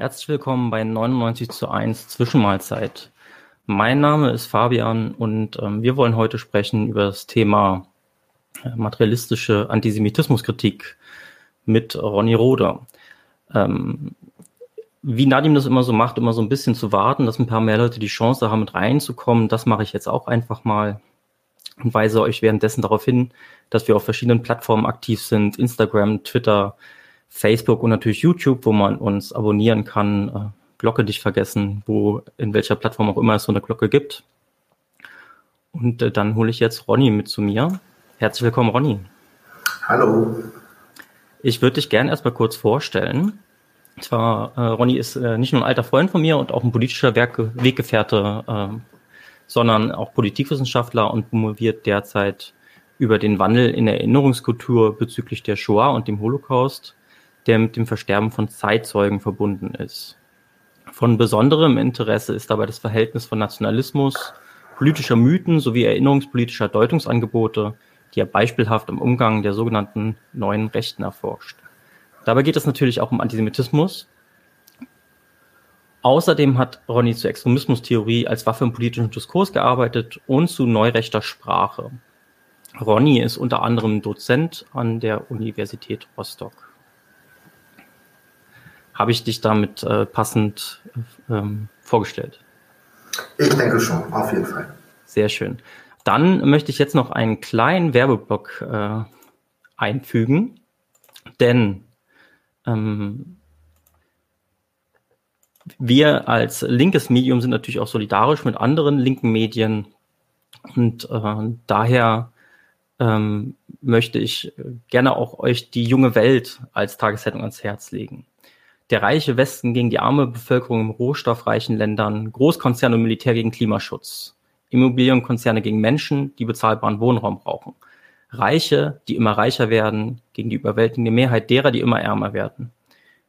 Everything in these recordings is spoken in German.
Herzlich willkommen bei 99 zu 1 Zwischenmahlzeit. Mein Name ist Fabian und ähm, wir wollen heute sprechen über das Thema äh, materialistische Antisemitismuskritik mit Ronny Roder. Ähm, wie Nadim das immer so macht, immer so ein bisschen zu warten, dass ein paar mehr Leute die Chance haben, mit reinzukommen, das mache ich jetzt auch einfach mal und weise euch währenddessen darauf hin, dass wir auf verschiedenen Plattformen aktiv sind, Instagram, Twitter, Facebook und natürlich YouTube, wo man uns abonnieren kann. Äh, Glocke nicht vergessen, wo in welcher Plattform auch immer es so eine Glocke gibt. Und äh, dann hole ich jetzt Ronny mit zu mir. Herzlich willkommen, Ronny. Hallo. Ich würde dich gerne erstmal kurz vorstellen. Und zwar, äh, Ronny ist äh, nicht nur ein alter Freund von mir und auch ein politischer Werke Weggefährte, äh, sondern auch Politikwissenschaftler und promoviert derzeit über den Wandel in der Erinnerungskultur bezüglich der Shoah und dem Holocaust der mit dem Versterben von Zeitzeugen verbunden ist. Von besonderem Interesse ist dabei das Verhältnis von Nationalismus, politischer Mythen sowie erinnerungspolitischer Deutungsangebote, die er beispielhaft im Umgang der sogenannten neuen Rechten erforscht. Dabei geht es natürlich auch um Antisemitismus. Außerdem hat Ronny zur Extremismustheorie als Waffe im politischen Diskurs gearbeitet und zu neurechter Sprache. Ronny ist unter anderem Dozent an der Universität Rostock habe ich dich damit äh, passend ähm, vorgestellt? Ich denke schon, auf jeden Fall. Sehr schön. Dann möchte ich jetzt noch einen kleinen Werbeblock äh, einfügen, denn ähm, wir als linkes Medium sind natürlich auch solidarisch mit anderen linken Medien und äh, daher ähm, möchte ich gerne auch euch die junge Welt als Tageszeitung ans Herz legen der reiche Westen gegen die arme Bevölkerung in rohstoffreichen Ländern, Großkonzerne und Militär gegen Klimaschutz, Immobilienkonzerne gegen Menschen, die bezahlbaren Wohnraum brauchen, Reiche, die immer reicher werden, gegen die überwältigende Mehrheit derer, die immer ärmer werden.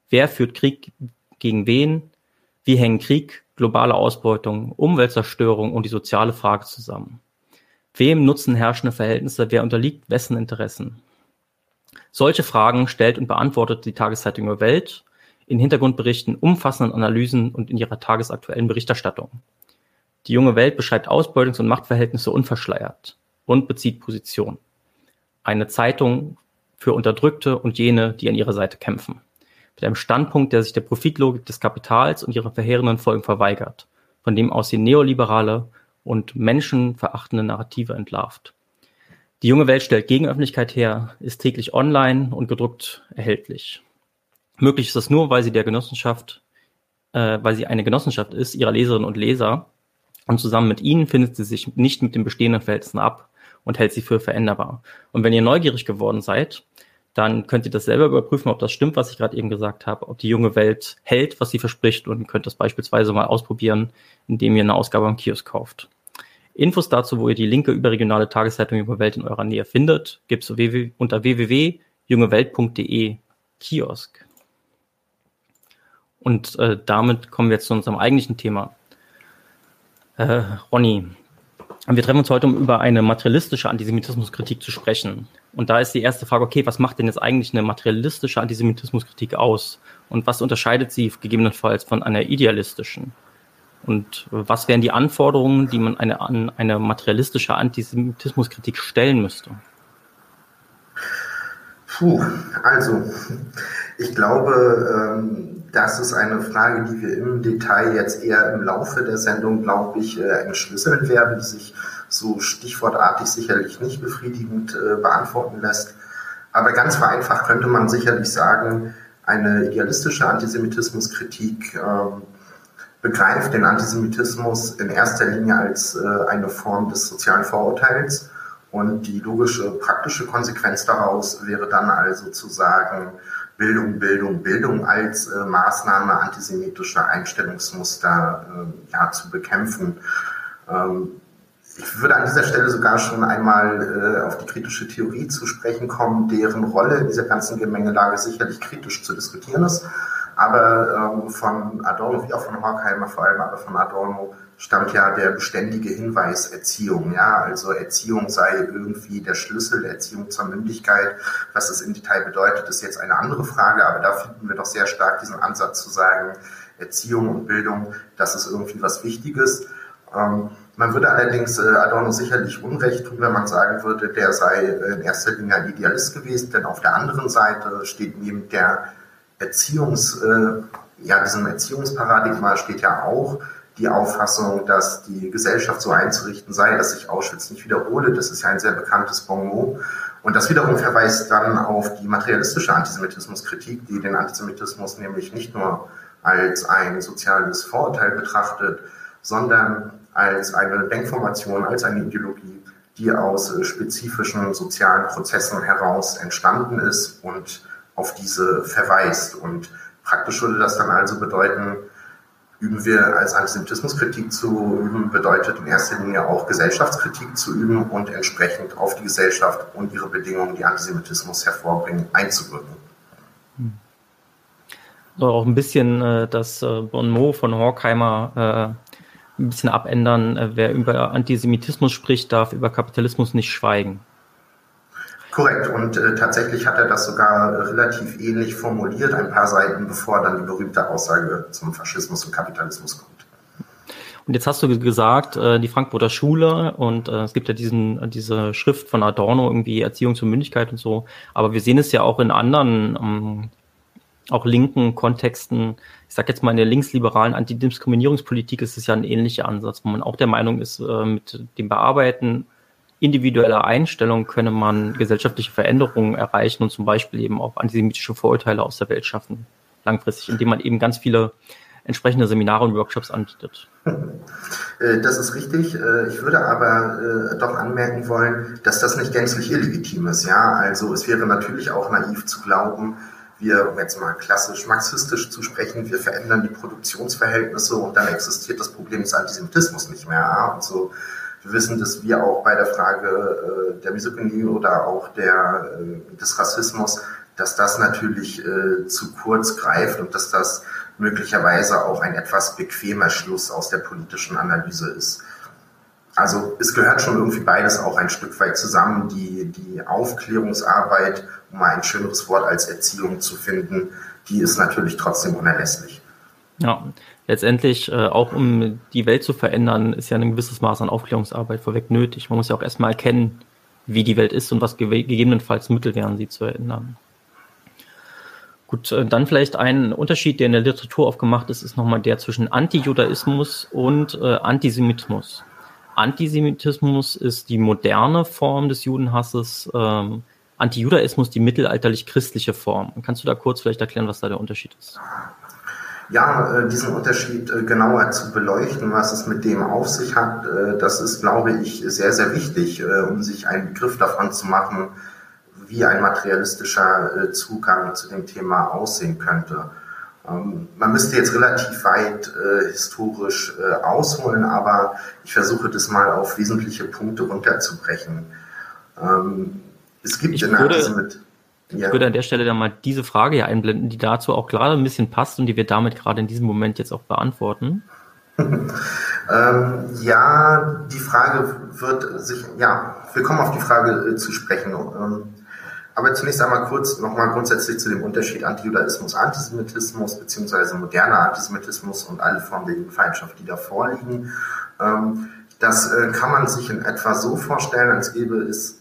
Wer führt Krieg gegen wen? Wie hängen Krieg, globale Ausbeutung, Umweltzerstörung und die soziale Frage zusammen? Wem nutzen herrschende Verhältnisse? Wer unterliegt wessen Interessen? Solche Fragen stellt und beantwortet die Tageszeitung über Welt in Hintergrundberichten, umfassenden Analysen und in ihrer tagesaktuellen Berichterstattung. Die junge Welt beschreibt Ausbeutungs- und Machtverhältnisse unverschleiert und bezieht Position. Eine Zeitung für Unterdrückte und jene, die an ihrer Seite kämpfen. Mit einem Standpunkt, der sich der Profitlogik des Kapitals und ihrer verheerenden Folgen verweigert, von dem aus sie neoliberale und menschenverachtende Narrative entlarvt. Die junge Welt stellt Gegenöffentlichkeit her, ist täglich online und gedruckt erhältlich. Möglich ist das nur, weil sie der Genossenschaft, äh, weil sie eine Genossenschaft ist, ihrer Leserinnen und Leser. Und zusammen mit ihnen findet sie sich nicht mit den bestehenden Verhältnissen ab und hält sie für veränderbar. Und wenn ihr neugierig geworden seid, dann könnt ihr das selber überprüfen, ob das stimmt, was ich gerade eben gesagt habe, ob die junge Welt hält, was sie verspricht und könnt das beispielsweise mal ausprobieren, indem ihr eine Ausgabe am Kiosk kauft. Infos dazu, wo ihr die linke überregionale Tageszeitung Junge Welt in eurer Nähe findet, gibt es unter www.jungewelt.de Kiosk. Und äh, damit kommen wir jetzt zu unserem eigentlichen Thema. Äh, Ronny, wir treffen uns heute, um über eine materialistische Antisemitismuskritik zu sprechen. Und da ist die erste Frage, okay, was macht denn jetzt eigentlich eine materialistische Antisemitismuskritik aus? Und was unterscheidet sie gegebenenfalls von einer idealistischen? Und was wären die Anforderungen, die man eine, an eine materialistische Antisemitismuskritik stellen müsste? Puh, also ich glaube, ähm, das ist eine Frage, die wir im Detail jetzt eher im Laufe der Sendung, glaube ich, äh, entschlüsseln werden, die sich so stichwortartig sicherlich nicht befriedigend äh, beantworten lässt. Aber ganz vereinfacht könnte man sicherlich sagen, eine idealistische Antisemitismuskritik ähm, begreift den Antisemitismus in erster Linie als äh, eine Form des sozialen Vorurteils und die logische, praktische Konsequenz daraus wäre dann also zu sagen, Bildung, Bildung, Bildung als äh, Maßnahme antisemitischer Einstellungsmuster äh, ja, zu bekämpfen. Ähm, ich würde an dieser Stelle sogar schon einmal äh, auf die kritische Theorie zu sprechen kommen, deren Rolle in dieser ganzen Gemengelage sicherlich kritisch zu diskutieren ist. Aber ähm, von Adorno, wie auch von Horkheimer vor allem, aber von Adorno stammt ja der beständige Hinweis Erziehung. Ja, also Erziehung sei irgendwie der Schlüssel, Erziehung zur Mündigkeit. Was das im Detail bedeutet, ist jetzt eine andere Frage, aber da finden wir doch sehr stark diesen Ansatz zu sagen, Erziehung und Bildung, das ist irgendwie was Wichtiges. Ähm, man würde allerdings äh, Adorno sicherlich Unrecht tun, wenn man sagen würde, der sei in erster Linie ein Idealist gewesen, denn auf der anderen Seite steht neben der Erziehungs, äh, ja, diesem Erziehungsparadigma steht ja auch die Auffassung, dass die Gesellschaft so einzurichten sei, dass sich Auschwitz nicht wiederhole. Das ist ja ein sehr bekanntes Bonmot. Und das wiederum verweist dann auf die materialistische Antisemitismuskritik, die den Antisemitismus nämlich nicht nur als ein soziales Vorurteil betrachtet, sondern als eine Denkformation, als eine Ideologie, die aus spezifischen sozialen Prozessen heraus entstanden ist und auf diese verweist. Und praktisch würde das dann also bedeuten, üben wir als Antisemitismuskritik zu üben, bedeutet in erster Linie auch Gesellschaftskritik zu üben und entsprechend auf die Gesellschaft und ihre Bedingungen, die Antisemitismus hervorbringen, einzuwirken. So auch ein bisschen äh, das äh, von Horkheimer äh, ein bisschen abändern. Äh, wer über Antisemitismus spricht, darf über Kapitalismus nicht schweigen. Korrekt. Und äh, tatsächlich hat er das sogar relativ ähnlich formuliert, ein paar Seiten bevor dann die berühmte Aussage zum Faschismus und Kapitalismus kommt. Und jetzt hast du gesagt, äh, die Frankfurter Schule und äh, es gibt ja diesen, diese Schrift von Adorno, irgendwie Erziehung zur Mündigkeit und so. Aber wir sehen es ja auch in anderen, ähm, auch linken Kontexten. Ich sage jetzt mal in der linksliberalen Antidiskriminierungspolitik ist es ja ein ähnlicher Ansatz, wo man auch der Meinung ist, äh, mit dem Bearbeiten individueller Einstellung könne man gesellschaftliche Veränderungen erreichen und zum Beispiel eben auch antisemitische Vorurteile aus der Welt schaffen, langfristig, indem man eben ganz viele entsprechende Seminare und Workshops anbietet. Äh, das ist richtig. Äh, ich würde aber äh, doch anmerken wollen, dass das nicht gänzlich illegitim ist. Ja, also es wäre natürlich auch naiv zu glauben, wir, um jetzt mal klassisch marxistisch zu sprechen, wir verändern die Produktionsverhältnisse und dann existiert das Problem des Antisemitismus nicht mehr. Und so wir wissen, dass wir auch bei der Frage äh, der Misogynie oder auch der, äh, des Rassismus, dass das natürlich äh, zu kurz greift und dass das möglicherweise auch ein etwas bequemer Schluss aus der politischen Analyse ist. Also es gehört schon irgendwie beides auch ein Stück weit zusammen. Die, die Aufklärungsarbeit, um mal ein schöneres Wort als Erziehung zu finden, die ist natürlich trotzdem unerlässlich. Ja, letztendlich, äh, auch um die Welt zu verändern, ist ja ein gewisses Maß an Aufklärungsarbeit vorweg nötig. Man muss ja auch erstmal erkennen, wie die Welt ist und was ge gegebenenfalls Mittel wären, sie zu ändern. Gut, äh, dann vielleicht ein Unterschied, der in der Literatur aufgemacht ist, ist nochmal der zwischen Antijudaismus und äh, Antisemitismus. Antisemitismus ist die moderne Form des Judenhasses, ähm, Antijudaismus die mittelalterlich-christliche Form. Kannst du da kurz vielleicht erklären, was da der Unterschied ist? Ja, äh, diesen Unterschied äh, genauer zu beleuchten, was es mit dem auf sich hat, äh, das ist, glaube ich, sehr, sehr wichtig, um sich einen Begriff davon zu machen, wie ein materialistischer Zugang zu dem Thema aussehen könnte. Ähm, man müsste jetzt relativ weit historisch ausholen, aber ich versuche das mal auf wesentliche Punkte runterzubrechen. Ähm, es gibt ich in der würde, ja. Ich würde an der Stelle dann mal diese Frage hier einblenden, die dazu auch gerade ein bisschen passt und die wir damit gerade in diesem Moment jetzt auch beantworten. ähm, ja, die Frage wird sich, ja, wir kommen auf die Frage äh, zu sprechen. Ähm, aber zunächst einmal kurz nochmal grundsätzlich zu dem Unterschied Antijudaismus, Antisemitismus beziehungsweise moderner Antisemitismus und alle Formen der Judenfeindschaft, die da vorliegen. Ähm, das äh, kann man sich in etwa so vorstellen, als gäbe es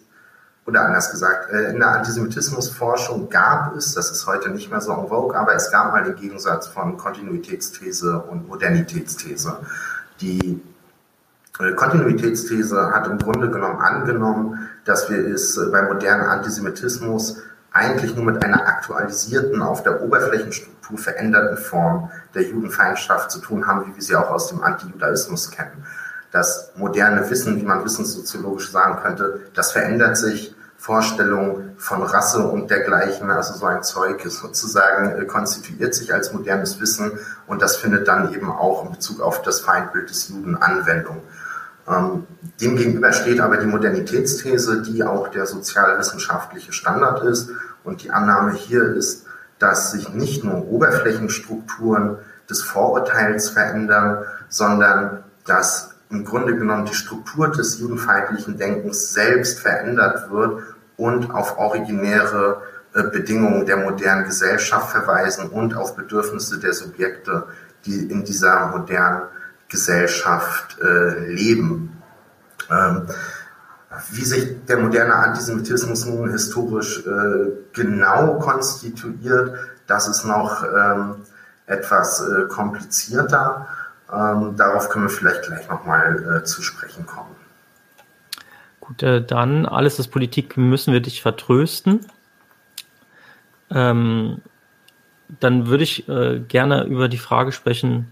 oder anders gesagt, äh, in der Antisemitismusforschung gab es, das ist heute nicht mehr so en vogue, aber es gab mal den Gegensatz von Kontinuitätsthese und Modernitätsthese. Die äh, Kontinuitätsthese hat im Grunde genommen angenommen, dass wir es äh, beim modernen Antisemitismus eigentlich nur mit einer aktualisierten, auf der Oberflächenstruktur veränderten Form der Judenfeindschaft zu tun haben, wie wir sie auch aus dem Antijudaismus kennen. Das moderne Wissen, wie man wissenssoziologisch sagen könnte, das verändert sich Vorstellung von Rasse und dergleichen, also so ein Zeug sozusagen äh, konstituiert sich als modernes Wissen und das findet dann eben auch in Bezug auf das Feindbild des Juden Anwendung. Ähm, demgegenüber steht aber die Modernitätsthese, die auch der sozialwissenschaftliche Standard ist und die Annahme hier ist, dass sich nicht nur Oberflächenstrukturen des Vorurteils verändern, sondern dass im Grunde genommen die Struktur des judenfeindlichen Denkens selbst verändert wird und auf originäre äh, Bedingungen der modernen Gesellschaft verweisen und auf Bedürfnisse der Subjekte, die in dieser modernen Gesellschaft äh, leben. Ähm, wie sich der moderne Antisemitismus nun historisch äh, genau konstituiert, das ist noch ähm, etwas komplizierter. Ähm, darauf können wir vielleicht gleich nochmal äh, zu sprechen kommen. Gut, äh, dann alles ist Politik, müssen wir dich vertrösten. Ähm, dann würde ich äh, gerne über die Frage sprechen,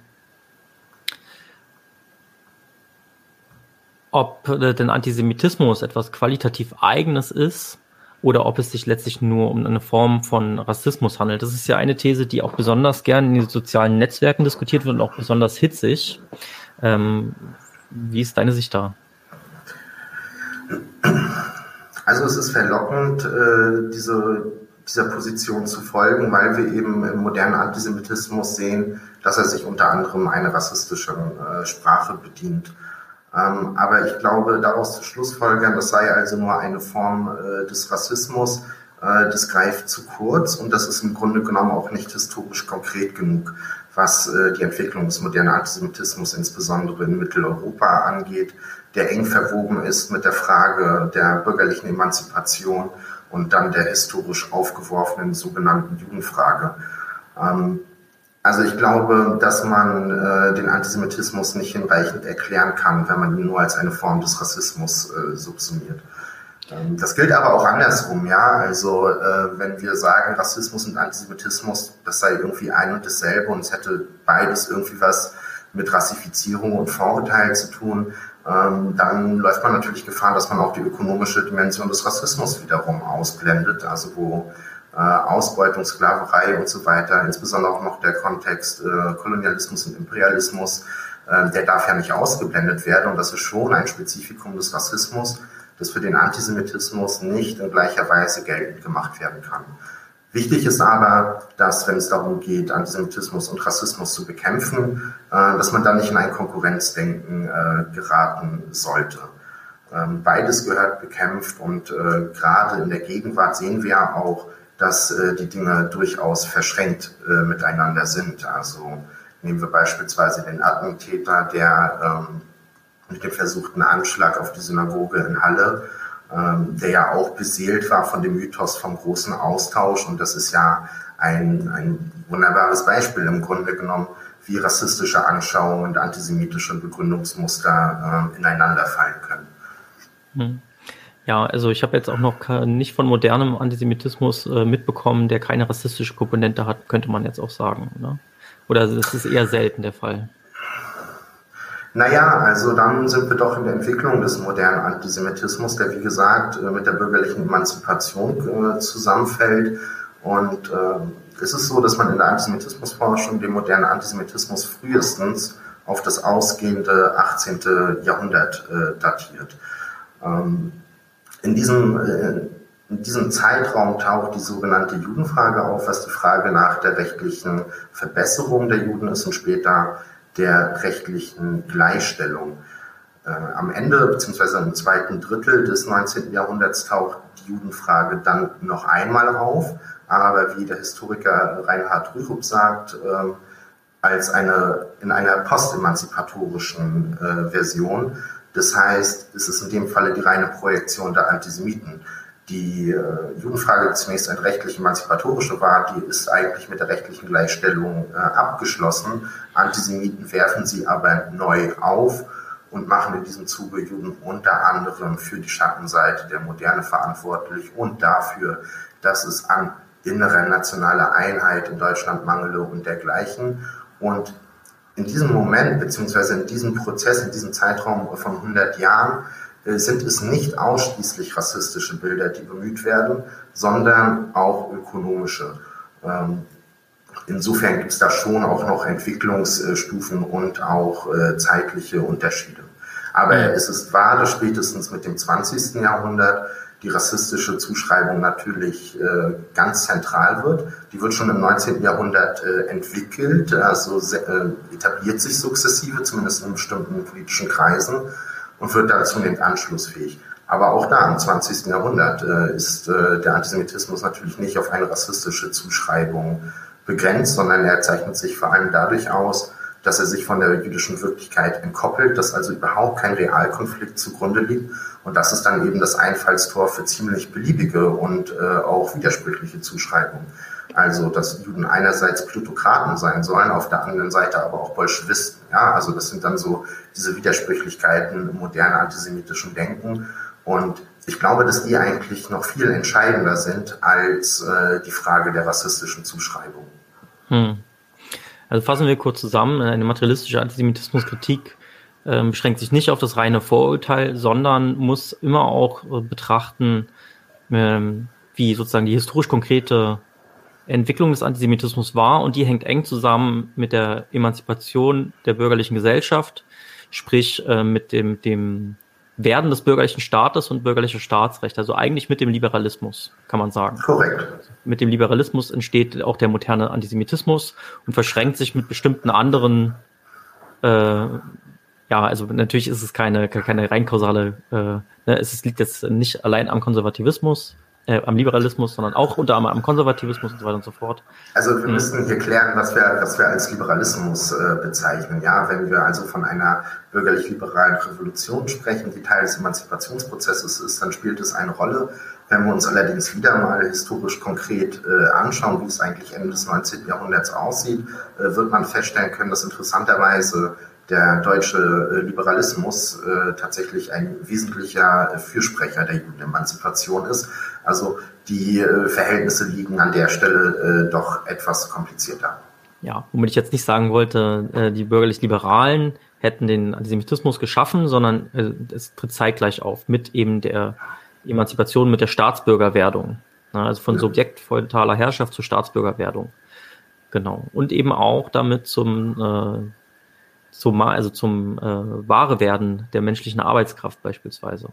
ob äh, denn Antisemitismus etwas qualitativ Eigenes ist oder ob es sich letztlich nur um eine Form von Rassismus handelt. Das ist ja eine These, die auch besonders gern in den sozialen Netzwerken diskutiert wird und auch besonders hitzig. Ähm, wie ist deine Sicht da? Also es ist verlockend, äh, diese, dieser Position zu folgen, weil wir eben im modernen Antisemitismus sehen, dass er sich unter anderem einer rassistischen äh, Sprache bedient. Ähm, aber ich glaube, daraus zu Schlussfolgern, das sei also nur eine Form äh, des Rassismus, äh, das greift zu kurz und das ist im Grunde genommen auch nicht historisch konkret genug, was äh, die Entwicklung des modernen Antisemitismus insbesondere in Mitteleuropa angeht, der eng verwoben ist mit der Frage der bürgerlichen Emanzipation und dann der historisch aufgeworfenen sogenannten Judenfrage. Ähm, also ich glaube, dass man äh, den Antisemitismus nicht hinreichend erklären kann, wenn man ihn nur als eine Form des Rassismus äh, subsumiert. Ähm, das gilt aber auch andersrum, ja. Also äh, wenn wir sagen, Rassismus und Antisemitismus, das sei irgendwie ein und dasselbe und es hätte beides irgendwie was mit Rassifizierung und Vorurteil zu tun, ähm, dann läuft man natürlich Gefahr, dass man auch die ökonomische Dimension des Rassismus wiederum ausblendet, also wo Ausbeutung, Sklaverei und so weiter, insbesondere auch noch der Kontext äh, Kolonialismus und Imperialismus, äh, der darf ja nicht ausgeblendet werden und das ist schon ein Spezifikum des Rassismus, das für den Antisemitismus nicht in gleicher Weise geltend gemacht werden kann. Wichtig ist aber, dass wenn es darum geht, Antisemitismus und Rassismus zu bekämpfen, dass man da nicht in ein Konkurrenzdenken geraten sollte. Ähm, beides gehört bekämpft und gerade in der Gegenwart sehen wir auch, dass äh, die Dinge durchaus verschränkt äh, miteinander sind. Also nehmen wir beispielsweise den Attentäter, der ähm, mit dem versuchten Anschlag auf die Synagoge in Halle, ähm, der ja auch beseelt war von dem Mythos vom großen Austausch. Und das ist ja ein, ein wunderbares Beispiel im Grunde genommen, wie rassistische Anschauungen und antisemitische Begründungsmuster äh, ineinander fallen können. Hm. Ja, also ich habe jetzt auch noch nicht von modernem Antisemitismus äh, mitbekommen, der keine rassistische Komponente hat, könnte man jetzt auch sagen. Ne? Oder es ist eher selten der Fall. Naja, also dann sind wir doch in der Entwicklung des modernen Antisemitismus, der wie gesagt äh, mit der bürgerlichen Emanzipation äh, zusammenfällt. Und äh, es ist so, dass man in der Antisemitismusforschung den modernen Antisemitismus frühestens auf das ausgehende 18. Jahrhundert äh, datiert. Ähm, in diesem, äh, in diesem Zeitraum taucht die sogenannte Judenfrage auf, was die Frage nach der rechtlichen Verbesserung der Juden ist und später der rechtlichen Gleichstellung. Äh, am Ende bzw. im zweiten Drittel des 19. Jahrhunderts taucht die Judenfrage dann noch einmal auf, aber wie der Historiker Reinhard Rürup sagt, äh, als eine in einer postemanzipatorischen äh, Version das heißt, es ist in dem Falle die reine Projektion der Antisemiten. Die äh, Judenfrage, die zunächst eine rechtlich-emanzipatorische war, die ist eigentlich mit der rechtlichen Gleichstellung äh, abgeschlossen. Antisemiten werfen sie aber neu auf und machen in diesem Zuge Juden unter anderem für die Schattenseite der Moderne verantwortlich und dafür, dass es an innerer nationaler Einheit in Deutschland mangele und dergleichen. Und in diesem Moment, beziehungsweise in diesem Prozess, in diesem Zeitraum von 100 Jahren, äh, sind es nicht ausschließlich rassistische Bilder, die bemüht werden, sondern auch ökonomische. Ähm, insofern gibt es da schon auch noch Entwicklungsstufen und auch äh, zeitliche Unterschiede. Aber es ist wahr, dass spätestens mit dem 20. Jahrhundert die rassistische Zuschreibung natürlich äh, ganz zentral wird. Die wird schon im 19. Jahrhundert äh, entwickelt, also äh, etabliert sich sukzessive, zumindest in bestimmten politischen Kreisen und wird dann zunehmend anschlussfähig. Aber auch da im 20. Jahrhundert äh, ist äh, der Antisemitismus natürlich nicht auf eine rassistische Zuschreibung begrenzt, sondern er zeichnet sich vor allem dadurch aus, dass er sich von der jüdischen Wirklichkeit entkoppelt, dass also überhaupt kein Realkonflikt zugrunde liegt. Und das ist dann eben das Einfallstor für ziemlich beliebige und äh, auch widersprüchliche Zuschreibungen. Also, dass Juden einerseits Plutokraten sein sollen, auf der anderen Seite aber auch Bolschewisten. Ja, also das sind dann so diese Widersprüchlichkeiten im modernen antisemitischen Denken. Und ich glaube, dass die eigentlich noch viel entscheidender sind als äh, die Frage der rassistischen Zuschreibung. Hm. Also fassen wir kurz zusammen, eine materialistische Antisemitismuskritik äh, beschränkt sich nicht auf das reine Vorurteil, sondern muss immer auch äh, betrachten, äh, wie sozusagen die historisch konkrete Entwicklung des Antisemitismus war. Und die hängt eng zusammen mit der Emanzipation der bürgerlichen Gesellschaft, sprich äh, mit dem, dem werden des bürgerlichen Staates und bürgerlicher Staatsrecht, also eigentlich mit dem Liberalismus, kann man sagen. Korrekt. Mit dem Liberalismus entsteht auch der moderne Antisemitismus und verschränkt sich mit bestimmten anderen, äh, ja, also natürlich ist es keine, keine rein kausale, äh, ne, es liegt jetzt nicht allein am Konservativismus, äh, am Liberalismus, sondern auch unter anderem am Konservativismus und so weiter und so fort. Also wir mhm. müssen hier klären, was wir, was wir als Liberalismus äh, bezeichnen. Ja, wenn wir also von einer bürgerlich-liberalen Revolution sprechen, die Teil des Emanzipationsprozesses ist, dann spielt es eine Rolle. Wenn wir uns allerdings wieder mal historisch konkret äh, anschauen, wie es eigentlich Ende des 19. Jahrhunderts aussieht, äh, wird man feststellen können, dass interessanterweise der deutsche äh, Liberalismus äh, tatsächlich ein wesentlicher Fürsprecher der Judenemanzipation ist. Also die äh, Verhältnisse liegen an der Stelle äh, doch etwas komplizierter. Ja, womit ich jetzt nicht sagen wollte, äh, die bürgerlich-liberalen hätten den Antisemitismus geschaffen, sondern äh, es tritt zeitgleich auf mit eben der Emanzipation, mit der Staatsbürgerwerdung. Ne, also von ja. Subjekt feudataler Herrschaft zur Staatsbürgerwerdung. Genau. Und eben auch damit zum äh, zum, also zum äh, wahre werden der menschlichen Arbeitskraft beispielsweise.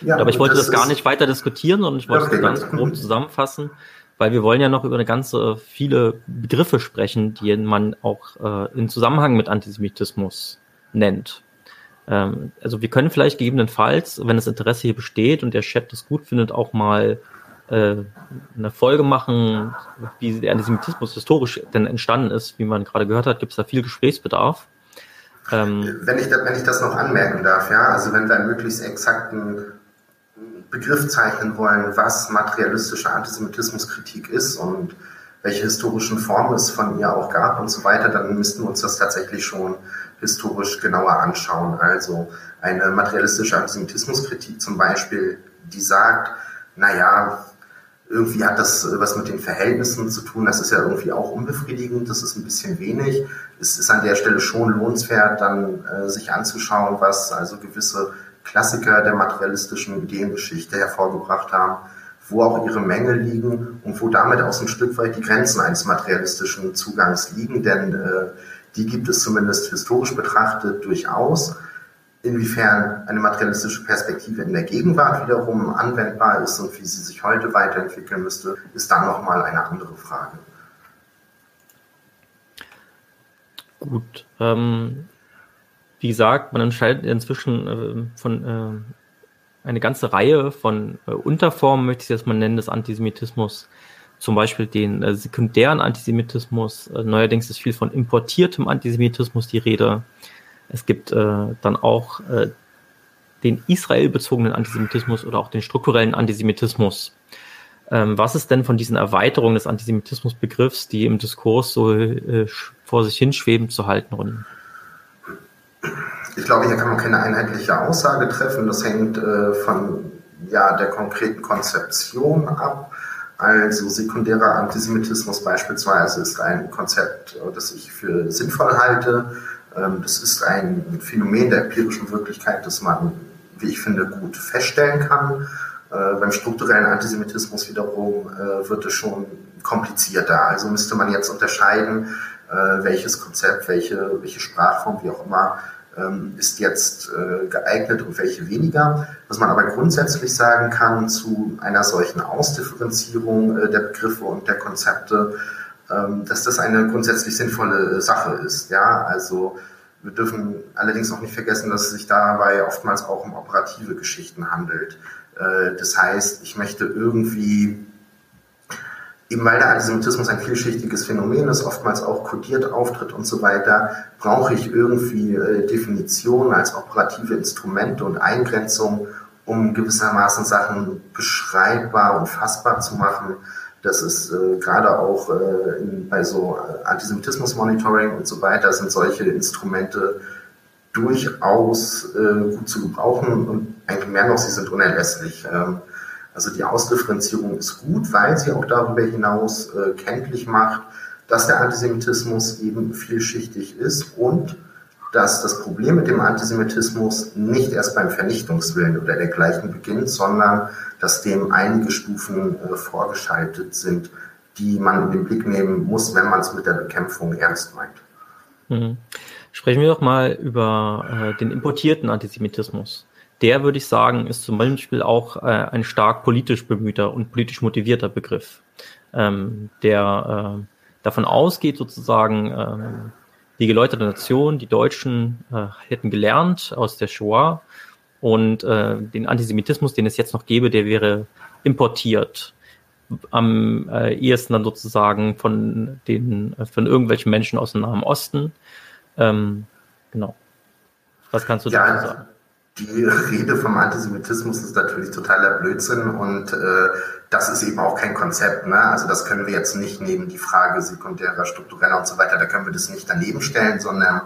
Ja, Aber ich wollte das, das gar nicht weiter diskutieren, sondern ich wollte es ganz grob zusammenfassen, weil wir wollen ja noch über eine ganze viele Begriffe sprechen, die man auch äh, in Zusammenhang mit Antisemitismus nennt. Ähm, also wir können vielleicht gegebenenfalls, wenn das Interesse hier besteht und der Chat das gut findet, auch mal äh, eine Folge machen, wie der Antisemitismus historisch denn entstanden ist. Wie man gerade gehört hat, gibt es da viel Gesprächsbedarf. Ähm, wenn, ich wenn ich das noch anmerken darf, ja, also wenn wir einen möglichst exakten Begriff zeichnen wollen, was materialistische Antisemitismuskritik ist und welche historischen Formen es von ihr auch gab und so weiter, dann müssten wir uns das tatsächlich schon historisch genauer anschauen. Also eine materialistische Antisemitismuskritik zum Beispiel, die sagt, naja, irgendwie hat das äh, was mit den Verhältnissen zu tun. Das ist ja irgendwie auch unbefriedigend. Das ist ein bisschen wenig. Es ist an der Stelle schon lohnenswert, dann äh, sich anzuschauen, was also gewisse Klassiker der materialistischen Ideengeschichte hervorgebracht haben, wo auch ihre Mängel liegen und wo damit auch so ein Stück weit die Grenzen eines materialistischen Zugangs liegen. Denn äh, die gibt es zumindest historisch betrachtet durchaus. Inwiefern eine materialistische Perspektive in der Gegenwart wiederum anwendbar ist und wie sie sich heute weiterentwickeln müsste, ist dann nochmal eine andere Frage. Gut. Ähm, wie gesagt, man entscheidet inzwischen äh, von äh, eine ganze Reihe von äh, Unterformen, möchte ich jetzt mal nennen, des Antisemitismus. Zum Beispiel den äh, sekundären Antisemitismus. Äh, neuerdings ist viel von importiertem Antisemitismus die Rede. Es gibt äh, dann auch äh, den israelbezogenen Antisemitismus oder auch den strukturellen Antisemitismus. Ähm, was ist denn von diesen Erweiterungen des Antisemitismusbegriffs, die im Diskurs so äh, vor sich hinschweben, zu halten, Ronny? Ich glaube, hier kann man keine einheitliche Aussage treffen. Das hängt äh, von ja, der konkreten Konzeption ab. Also sekundärer Antisemitismus beispielsweise ist ein Konzept, das ich für sinnvoll halte das ist ein Phänomen der empirischen Wirklichkeit, das man, wie ich finde, gut feststellen kann. Äh, beim strukturellen Antisemitismus wiederum äh, wird es schon komplizierter. Also müsste man jetzt unterscheiden, äh, welches Konzept, welche, welche Sprachform, wie auch immer, ähm, ist jetzt geeignet und welche weniger. Was man aber grundsätzlich sagen kann zu einer solchen Ausdifferenzierung der Begriffe und der Konzepte, ähm, dass das eine grundsätzlich sinnvolle Sache ist. Ja, also wir dürfen allerdings auch nicht vergessen, dass es sich dabei oftmals auch um operative Geschichten handelt. Äh, das heißt, ich möchte irgendwie Eben weil der Antisemitismus ein vielschichtiges Phänomen ist, oftmals auch kodiert auftritt und so weiter, brauche ich irgendwie äh, Definitionen als operative Instrumente und Eingrenzung, um gewissermaßen Sachen beschreibbar und fassbar zu machen. Das ist äh, gerade auch äh, in, bei so äh, Antisemitismus-Monitoring und so weiter sind solche Instrumente durchaus äh, gut zu gebrauchen und eigentlich mehr noch, sie sind unerlässlich. Ähm, also die Ausdifferenzierung ist gut, weil sie auch darüber hinaus äh, kenntlich macht, dass der Antisemitismus eben vielschichtig ist und dass das Problem mit dem Antisemitismus nicht erst beim Vernichtungswillen oder dergleichen beginnt, sondern dass dem einige Stufen äh, vorgeschaltet sind, die man in den Blick nehmen muss, wenn man es mit der Bekämpfung ernst meint. Mhm. Sprechen wir doch mal über äh, den importierten Antisemitismus der würde ich sagen, ist zum Beispiel auch äh, ein stark politisch bemühter und politisch motivierter Begriff, ähm, der äh, davon ausgeht, sozusagen, ähm, die geläuterte Nation, die Deutschen äh, hätten gelernt aus der Shoah und äh, den Antisemitismus, den es jetzt noch gäbe, der wäre importiert. Am äh, ehesten dann sozusagen von den von irgendwelchen Menschen aus dem Nahen Osten. Ähm, genau. Was kannst du ja, dazu sagen? die Rede vom Antisemitismus ist natürlich totaler Blödsinn und äh, das ist eben auch kein Konzept. Ne? Also das können wir jetzt nicht neben die Frage sekundärer, struktureller und so weiter, da können wir das nicht daneben stellen, sondern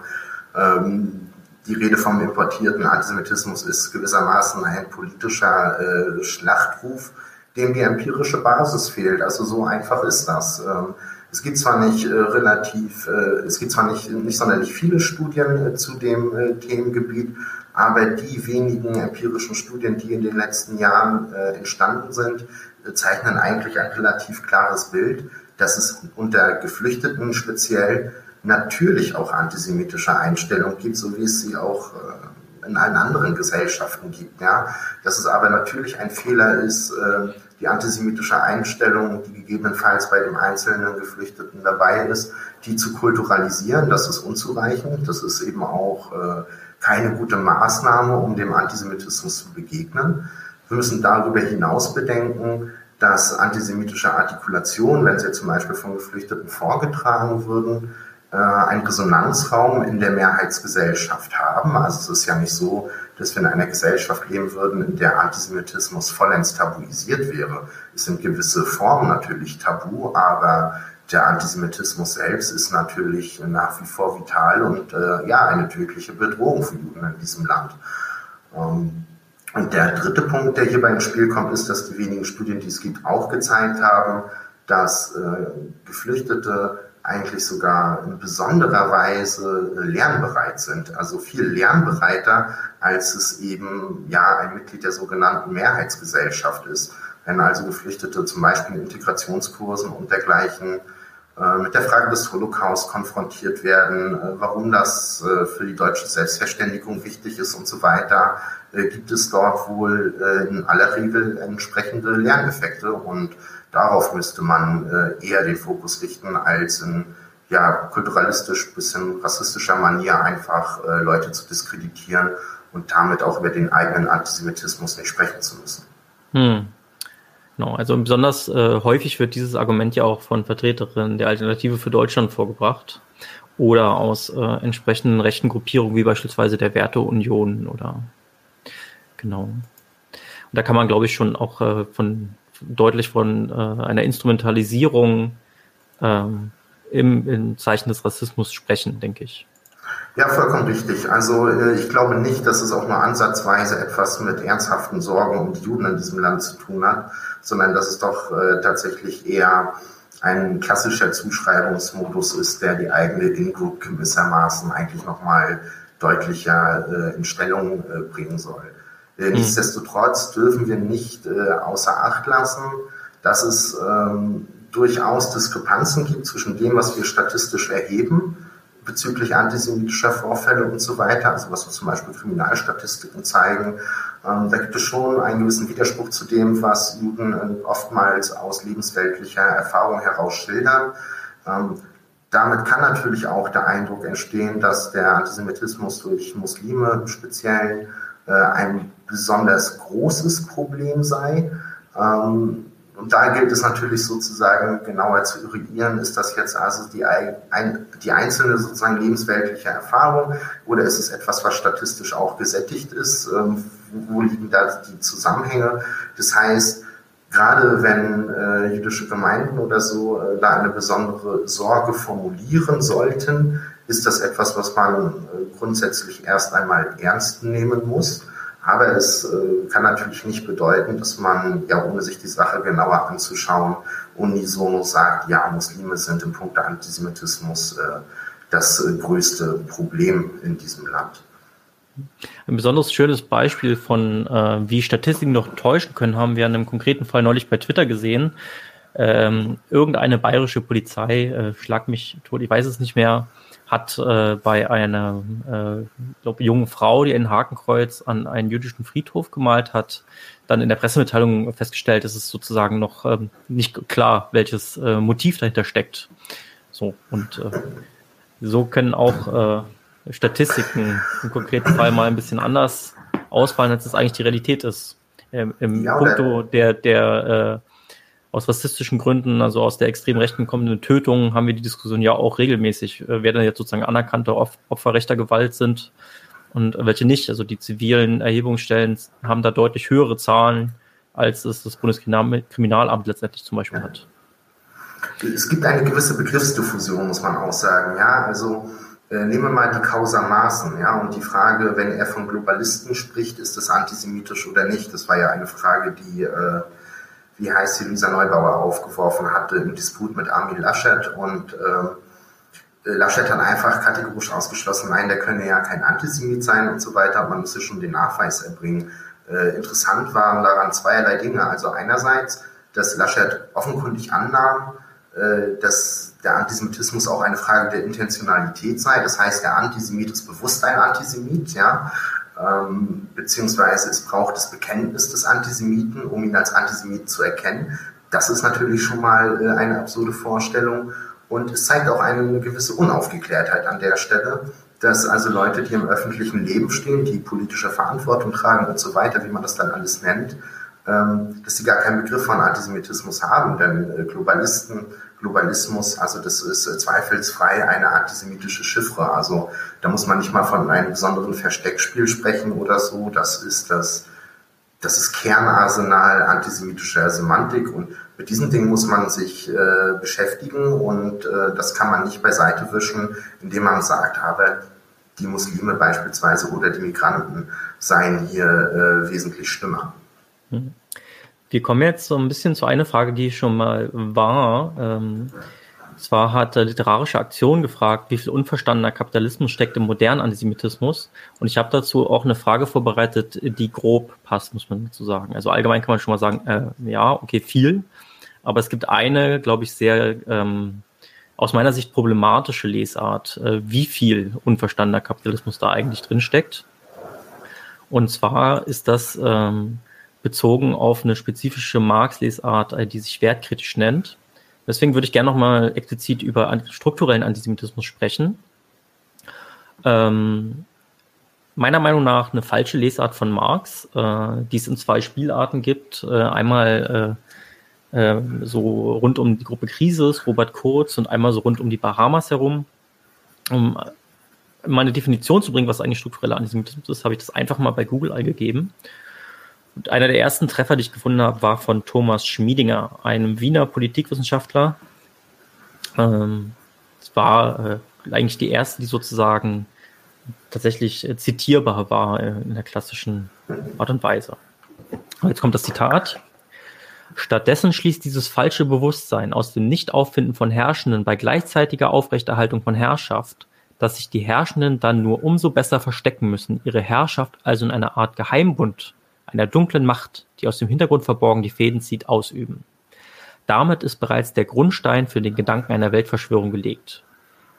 ähm, die Rede vom importierten Antisemitismus ist gewissermaßen ein politischer äh, Schlachtruf, dem die empirische Basis fehlt. Also so einfach ist das. Ähm, es gibt zwar nicht äh, relativ, äh, es gibt zwar nicht, nicht sonderlich viele Studien äh, zu dem äh, Themengebiet, aber die wenigen empirischen Studien, die in den letzten Jahren äh, entstanden sind, äh, zeichnen eigentlich ein relativ klares Bild, dass es unter Geflüchteten speziell natürlich auch antisemitische Einstellungen gibt, so wie es sie auch äh, in allen anderen Gesellschaften gibt. Ja? Dass es aber natürlich ein Fehler ist, äh, die antisemitische Einstellung, die gegebenenfalls bei dem einzelnen Geflüchteten dabei ist, die zu kulturalisieren. Das ist unzureichend. Das ist eben auch äh, keine gute Maßnahme, um dem Antisemitismus zu begegnen. Wir müssen darüber hinaus bedenken, dass antisemitische Artikulationen, wenn sie zum Beispiel von Geflüchteten vorgetragen würden, äh, einen Resonanzraum in der Mehrheitsgesellschaft haben. Also es ist ja nicht so, dass wir in einer Gesellschaft leben würden, in der Antisemitismus vollends tabuisiert wäre. Es sind gewisse Formen natürlich tabu, aber der Antisemitismus selbst ist natürlich nach wie vor vital und äh, ja, eine tödliche Bedrohung für Juden in diesem Land. Ähm, und der dritte Punkt, der hierbei ins Spiel kommt, ist, dass die wenigen Studien, die es gibt, auch gezeigt haben, dass äh, Geflüchtete eigentlich sogar in besonderer Weise lernbereit sind, also viel lernbereiter, als es eben ja ein Mitglied der sogenannten Mehrheitsgesellschaft ist. Wenn also Geflüchtete zum Beispiel in Integrationskursen und dergleichen äh, mit der Frage des Holocaust konfrontiert werden, äh, warum das äh, für die deutsche Selbstverständigung wichtig ist und so weiter, gibt es dort wohl in aller Regel entsprechende Lerneffekte und darauf müsste man eher den Fokus richten, als in ja, kulturalistisch bisschen rassistischer Manier einfach Leute zu diskreditieren und damit auch über den eigenen Antisemitismus nicht sprechen zu müssen. Hm. Genau, also besonders äh, häufig wird dieses Argument ja auch von Vertreterinnen der Alternative für Deutschland vorgebracht oder aus äh, entsprechenden rechten Gruppierungen wie beispielsweise der Werteunion oder genau. Und da kann man, glaube ich, schon auch äh, von deutlich von äh, einer Instrumentalisierung ähm, im, im Zeichen des Rassismus sprechen, denke ich. Ja, vollkommen richtig. Also äh, ich glaube nicht, dass es auch nur ansatzweise etwas mit ernsthaften Sorgen um die Juden in diesem Land zu tun hat, sondern dass es doch äh, tatsächlich eher ein klassischer Zuschreibungsmodus ist, der die eigene In-Group gewissermaßen eigentlich nochmal deutlicher äh, in Stellung bringen soll. Mhm. Nichtsdestotrotz dürfen wir nicht außer Acht lassen, dass es ähm, durchaus Diskrepanzen gibt zwischen dem, was wir statistisch erheben bezüglich antisemitischer Vorfälle und so weiter, also was zum Beispiel Kriminalstatistiken zeigen. Ähm, da gibt es schon einen gewissen Widerspruch zu dem, was Juden äh, oftmals aus lebensweltlicher Erfahrung heraus schildern. Ähm, damit kann natürlich auch der Eindruck entstehen, dass der Antisemitismus durch Muslime im Speziellen äh, ein besonders großes Problem sei. Ähm, und da gilt es natürlich sozusagen genauer zu eruieren, ist das jetzt also die, ein, die einzelne sozusagen lebensweltliche Erfahrung oder ist es etwas, was statistisch auch gesättigt ist? Ähm, wo liegen da die Zusammenhänge? Das heißt, gerade wenn äh, jüdische Gemeinden oder so äh, da eine besondere Sorge formulieren sollten, ist das etwas, was man äh, grundsätzlich erst einmal ernst nehmen muss. Aber es äh, kann natürlich nicht bedeuten, dass man, ja, ohne sich die Sache genauer anzuschauen, unisono sagt, ja, Muslime sind im Punkt Antisemitismus äh, das äh, größte Problem in diesem Land. Ein besonders schönes Beispiel von, äh, wie Statistiken noch täuschen können, haben wir in einem konkreten Fall neulich bei Twitter gesehen. Ähm, irgendeine bayerische Polizei, äh, schlag mich tot, ich weiß es nicht mehr, hat äh, bei einer äh, glaub, jungen Frau, die ein Hakenkreuz an einen jüdischen Friedhof gemalt hat, dann in der Pressemitteilung festgestellt, dass es sozusagen noch ähm, nicht klar, welches äh, Motiv dahinter steckt. So, und äh, so können auch äh, Statistiken im konkreten Fall mal ein bisschen anders ausfallen, als es eigentlich die Realität ist. Ähm, Im ja, Punkto der, der äh, aus rassistischen Gründen, also aus der extrem rechten kommenden Tötung, haben wir die Diskussion ja auch regelmäßig, äh, wer denn jetzt sozusagen anerkannte Opfer rechter Gewalt sind und welche nicht. Also die zivilen Erhebungsstellen haben da deutlich höhere Zahlen, als es das Bundeskriminalamt letztendlich zum Beispiel hat. Es gibt eine gewisse Begriffsdiffusion, muss man auch sagen. Ja, also äh, nehmen wir mal die Causa Maaßen, ja, und die Frage, wenn er von Globalisten spricht, ist das antisemitisch oder nicht? Das war ja eine Frage, die äh, wie heißt sie, Lisa Neubauer aufgeworfen hatte im Disput mit Armin Laschet und ähm, äh, Laschet hat einfach kategorisch ausgeschlossen, nein, der könne ja kein Antisemit sein und so weiter, man müsse schon den Nachweis erbringen. Äh, interessant waren daran zweierlei Dinge. Also einerseits, dass Laschet offenkundig annahm, äh, dass der Antisemitismus auch eine Frage der Intentionalität sei. Das heißt, der Antisemit ist bewusst ein Antisemit, ja ähm, beziehungsweise es braucht das Bekenntnis des Antisemiten, um ihn als Antisemiten zu erkennen. Das ist natürlich schon mal äh, eine absurde Vorstellung und es zeigt auch eine gewisse Unaufgeklärtheit an der Stelle, dass also Leute, die im öffentlichen Leben stehen, die politische Verantwortung tragen und so weiter, wie man das dann alles nennt, ähm, dass sie gar keinen Begriff von Antisemitismus haben, denn äh, Globalisten Globalismus, also das ist äh, zweifelsfrei eine antisemitische Chiffre. Also da muss man nicht mal von einem besonderen Versteckspiel sprechen oder so. Das ist das, das ist Kernarsenal antisemitischer Semantik und mit diesen Dingen muss man sich äh, beschäftigen und äh, das kann man nicht beiseite wischen, indem man sagt, aber die Muslime beispielsweise oder die Migranten seien hier äh, wesentlich schlimmer. Mhm. Wir kommen jetzt so ein bisschen zu einer Frage, die schon mal war. Ähm, zwar hat literarische Aktion gefragt, wie viel unverstandener Kapitalismus steckt im modernen Antisemitismus. Und ich habe dazu auch eine Frage vorbereitet, die grob passt, muss man dazu sagen. Also allgemein kann man schon mal sagen, äh, ja, okay, viel. Aber es gibt eine, glaube ich, sehr ähm, aus meiner Sicht problematische Lesart, äh, wie viel unverstandener Kapitalismus da eigentlich drin steckt. Und zwar ist das ähm, bezogen auf eine spezifische Marx-Lesart, äh, die sich wertkritisch nennt. Deswegen würde ich gerne nochmal explizit über strukturellen Antisemitismus sprechen. Ähm, meiner Meinung nach eine falsche Lesart von Marx, äh, die es in zwei Spielarten gibt. Äh, einmal äh, äh, so rund um die Gruppe Krisis, Robert Kurz und einmal so rund um die Bahamas herum. Um meine Definition zu bringen, was eigentlich struktureller Antisemitismus ist, habe ich das einfach mal bei Google eingegeben. Und einer der ersten Treffer, die ich gefunden habe, war von Thomas Schmiedinger, einem Wiener Politikwissenschaftler. Ähm, es war äh, eigentlich die erste, die sozusagen tatsächlich äh, zitierbar war äh, in der klassischen Art und Weise. Und jetzt kommt das Zitat. Stattdessen schließt dieses falsche Bewusstsein aus dem Nichtauffinden von Herrschenden bei gleichzeitiger Aufrechterhaltung von Herrschaft, dass sich die Herrschenden dann nur umso besser verstecken müssen, ihre Herrschaft also in einer Art Geheimbund einer dunklen Macht, die aus dem Hintergrund verborgen die Fäden zieht, ausüben. Damit ist bereits der Grundstein für den Gedanken einer Weltverschwörung gelegt.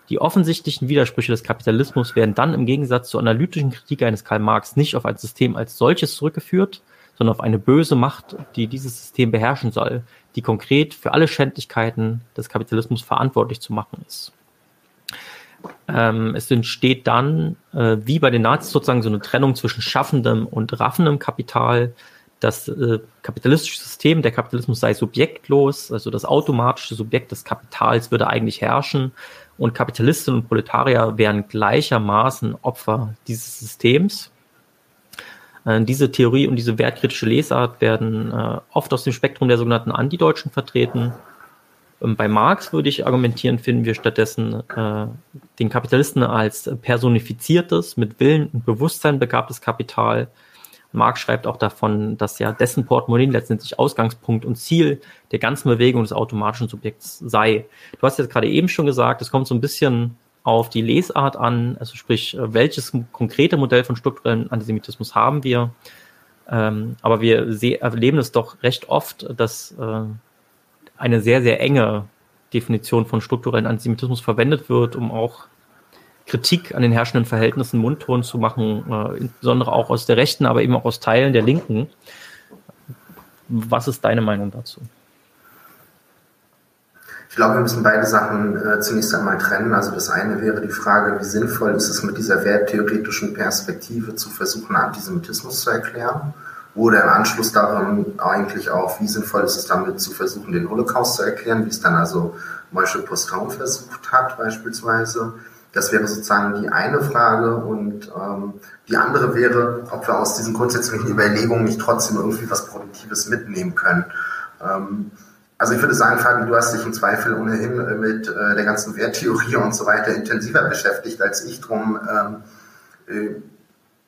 Die offensichtlichen Widersprüche des Kapitalismus werden dann im Gegensatz zur analytischen Kritik eines Karl Marx nicht auf ein System als solches zurückgeführt, sondern auf eine böse Macht, die dieses System beherrschen soll, die konkret für alle Schändlichkeiten des Kapitalismus verantwortlich zu machen ist. Ähm, es entsteht dann, äh, wie bei den Nazis sozusagen, so eine Trennung zwischen schaffendem und raffendem Kapital. Das äh, kapitalistische System, der Kapitalismus sei subjektlos, also das automatische Subjekt des Kapitals würde eigentlich herrschen und Kapitalistinnen und Proletarier wären gleichermaßen Opfer dieses Systems. Äh, diese Theorie und diese wertkritische Lesart werden äh, oft aus dem Spektrum der sogenannten Antideutschen vertreten. Ähm, bei Marx würde ich argumentieren, finden wir stattdessen äh, den Kapitalisten als personifiziertes, mit Willen und Bewusstsein begabtes Kapital. Marx schreibt auch davon, dass ja dessen Portemonnaie letztendlich Ausgangspunkt und Ziel der ganzen Bewegung des automatischen Subjekts sei. Du hast jetzt gerade eben schon gesagt, es kommt so ein bisschen auf die Lesart an, also sprich, äh, welches konkrete Modell von strukturellen Antisemitismus haben wir. Ähm, aber wir erleben es doch recht oft, dass äh, eine sehr, sehr enge Definition von strukturellen Antisemitismus verwendet wird, um auch Kritik an den herrschenden Verhältnissen mundton zu machen, äh, insbesondere auch aus der Rechten, aber eben auch aus Teilen der Linken. Was ist deine Meinung dazu? Ich glaube, wir müssen beide Sachen äh, zunächst einmal trennen. Also das eine wäre die Frage, wie sinnvoll ist es mit dieser werttheoretischen Perspektive zu versuchen, Antisemitismus zu erklären? Oder im Anschluss daran eigentlich auch, wie sinnvoll ist es damit zu versuchen, den Holocaust zu erklären, wie es dann also Moshe Postau versucht hat beispielsweise. Das wäre sozusagen die eine Frage. Und ähm, die andere wäre, ob wir aus diesen grundsätzlichen Überlegungen nicht trotzdem irgendwie was Produktives mitnehmen können. Ähm, also ich würde sagen, Fabi, du hast dich im Zweifel ohnehin mit äh, der ganzen Werttheorie und so weiter intensiver beschäftigt als ich drum. Ähm, äh,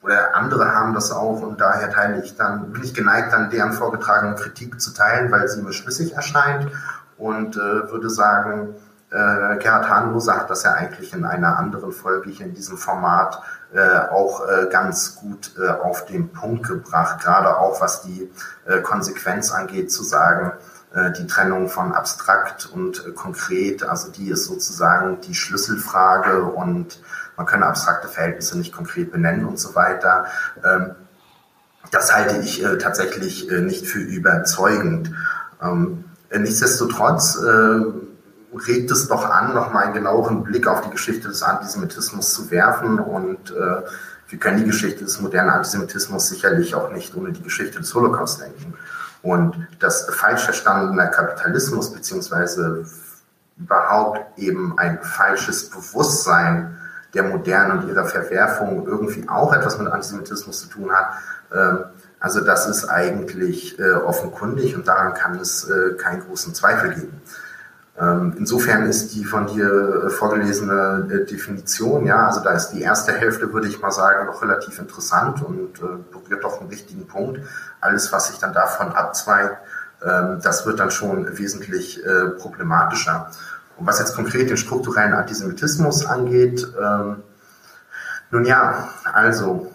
oder andere haben das auch und daher teile ich dann, bin ich geneigt, dann deren vorgetragene Kritik zu teilen, weil sie mir schlüssig erscheint. Und äh, würde sagen, äh, Gerhard Hahnlose hat das ja eigentlich in einer anderen Folge hier in diesem Format äh, auch äh, ganz gut äh, auf den Punkt gebracht, gerade auch was die äh, Konsequenz angeht, zu sagen, die Trennung von abstrakt und äh, konkret, also die ist sozusagen die Schlüsselfrage und man kann abstrakte Verhältnisse nicht konkret benennen und so weiter. Ähm, das halte ich äh, tatsächlich nicht für überzeugend. Ähm, nichtsdestotrotz regt es doch an, nochmal einen genaueren Blick auf die Geschichte des Antisemitismus zu werfen und wir können die Geschichte des modernen Antisemitismus sicherlich auch nicht ohne die Geschichte des Holocaust denken. Und das falsch verstandene Kapitalismus beziehungsweise überhaupt eben ein falsches Bewusstsein der Modernen und ihrer Verwerfung irgendwie auch etwas mit Antisemitismus zu tun hat. Ähm, also das ist eigentlich äh, offenkundig und daran kann es äh, keinen großen Zweifel geben. Ähm, insofern ist die von dir äh, vorgelesene äh, Definition, ja, also da ist die erste Hälfte, würde ich mal sagen, noch relativ interessant und äh, berührt doch einen wichtigen Punkt. Alles, was sich dann davon abzweigt, ähm, das wird dann schon wesentlich problematischer. Und was jetzt konkret den strukturellen Antisemitismus angeht, ähm, nun ja, also,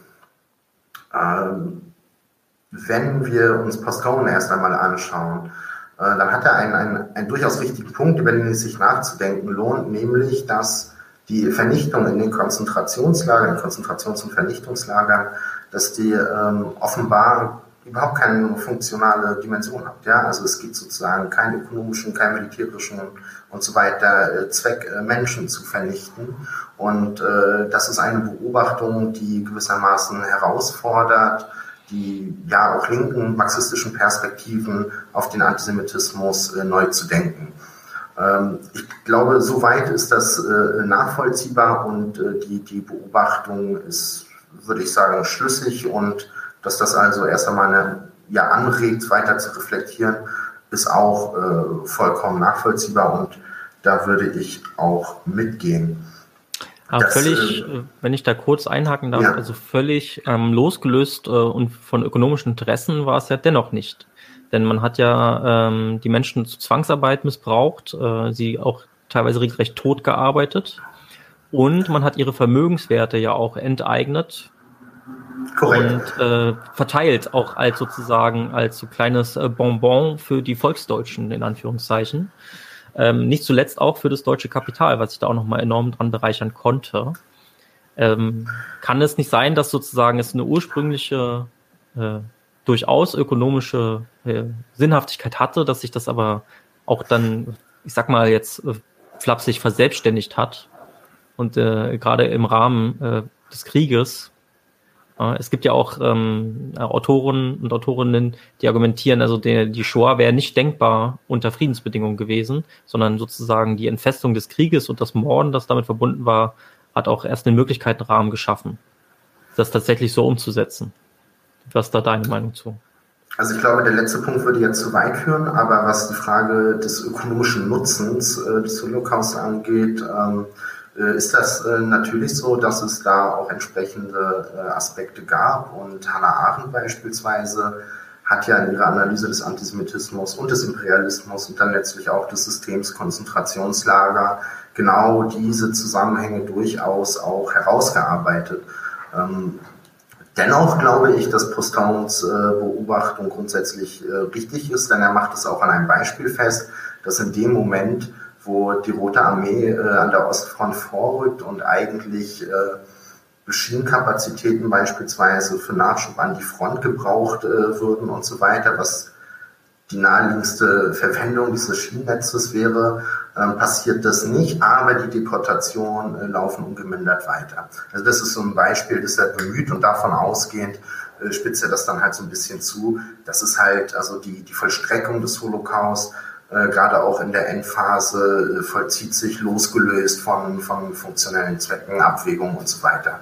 wenn wir uns Postcohen erst einmal anschauen, dann hat er einen, einen, einen durchaus wichtigen Punkt, über den es sich nachzudenken lohnt, nämlich, dass die Vernichtung in den Konzentrationslagern, in Konzentrations- und Vernichtungslagern, dass die ähm, offenbar überhaupt keine funktionale Dimension hat. Ja? Also es gibt sozusagen keinen ökonomischen, keinen militärischen und so weiter äh, Zweck, äh, Menschen zu vernichten. Und äh, das ist eine Beobachtung, die gewissermaßen herausfordert, die ja auch linken marxistischen Perspektiven auf den Antisemitismus äh, neu zu denken. Ähm, ich glaube, soweit ist das äh, nachvollziehbar und äh, die, die Beobachtung ist, würde ich sagen, schlüssig und dass das also erst einmal eine, ja, anregt, weiter zu reflektieren, ist auch äh, vollkommen nachvollziehbar und da würde ich auch mitgehen. Aber das, völlig, äh, wenn ich da kurz einhaken darf, ja. also völlig ähm, losgelöst äh, und von ökonomischen Interessen war es ja dennoch nicht. Denn man hat ja ähm, die Menschen zu Zwangsarbeit missbraucht, äh, sie auch teilweise regelrecht tot gearbeitet und man hat ihre Vermögenswerte ja auch enteignet Korrekt. und äh, verteilt, auch als sozusagen als so kleines äh, Bonbon für die Volksdeutschen in Anführungszeichen. Ähm, nicht zuletzt auch für das deutsche Kapital, was sich da auch nochmal enorm dran bereichern konnte. Ähm, kann es nicht sein, dass sozusagen es eine ursprüngliche, äh, durchaus ökonomische äh, Sinnhaftigkeit hatte, dass sich das aber auch dann, ich sag mal jetzt, äh, flapsig verselbstständigt hat und äh, gerade im Rahmen äh, des Krieges es gibt ja auch ähm, Autoren und Autorinnen, die argumentieren, also der, die Shoah wäre nicht denkbar unter Friedensbedingungen gewesen, sondern sozusagen die Entfestung des Krieges und das Morden, das damit verbunden war, hat auch erst den Möglichkeitenrahmen geschaffen, das tatsächlich so umzusetzen. Was ist da deine Meinung zu? Also ich glaube, der letzte Punkt würde jetzt zu weit führen, aber was die Frage des ökonomischen Nutzens äh, des Holocaust angeht, ähm, äh, ist das äh, natürlich so, dass es da auch entsprechende äh, Aspekte gab und Hannah Arendt beispielsweise hat ja in ihrer Analyse des Antisemitismus und des Imperialismus und dann letztlich auch des Systems Konzentrationslager genau diese Zusammenhänge durchaus auch herausgearbeitet. Ähm, dennoch glaube ich, dass Postauns Beobachtung grundsätzlich richtig ist, denn er macht es auch an einem Beispiel fest, dass in dem Moment, wo die Rote Armee äh, an der Ostfront vorrückt und eigentlich äh, Schienenkapazitäten beispielsweise für Nachschub an die Front gebraucht äh, würden und so weiter, was die naheliegendste Verwendung dieses Schienennetzes wäre, ähm, passiert das nicht, aber die Deportationen äh, laufen ungemindert weiter. Also das ist so ein Beispiel, das er bemüht und davon ausgehend äh, spitzt er das dann halt so ein bisschen zu. Das ist halt also die, die Vollstreckung des Holocaust, äh, gerade auch in der Endphase äh, vollzieht sich losgelöst von, von funktionellen Zwecken, Abwägungen und so weiter.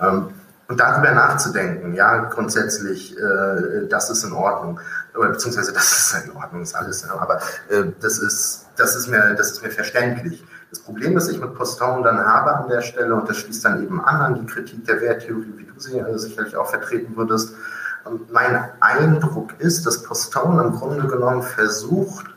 Ähm, und darüber nachzudenken, ja, grundsätzlich, äh, das ist in Ordnung, beziehungsweise das ist in Ordnung, ist alles, aber äh, das ist, das ist mir, das ist mir verständlich. Das Problem, das ich mit Poston dann habe an der Stelle, und das schließt dann eben an an die Kritik der Werttheorie, wie du sie äh, sicherlich auch vertreten würdest, mein Eindruck ist, dass Poston im Grunde genommen versucht,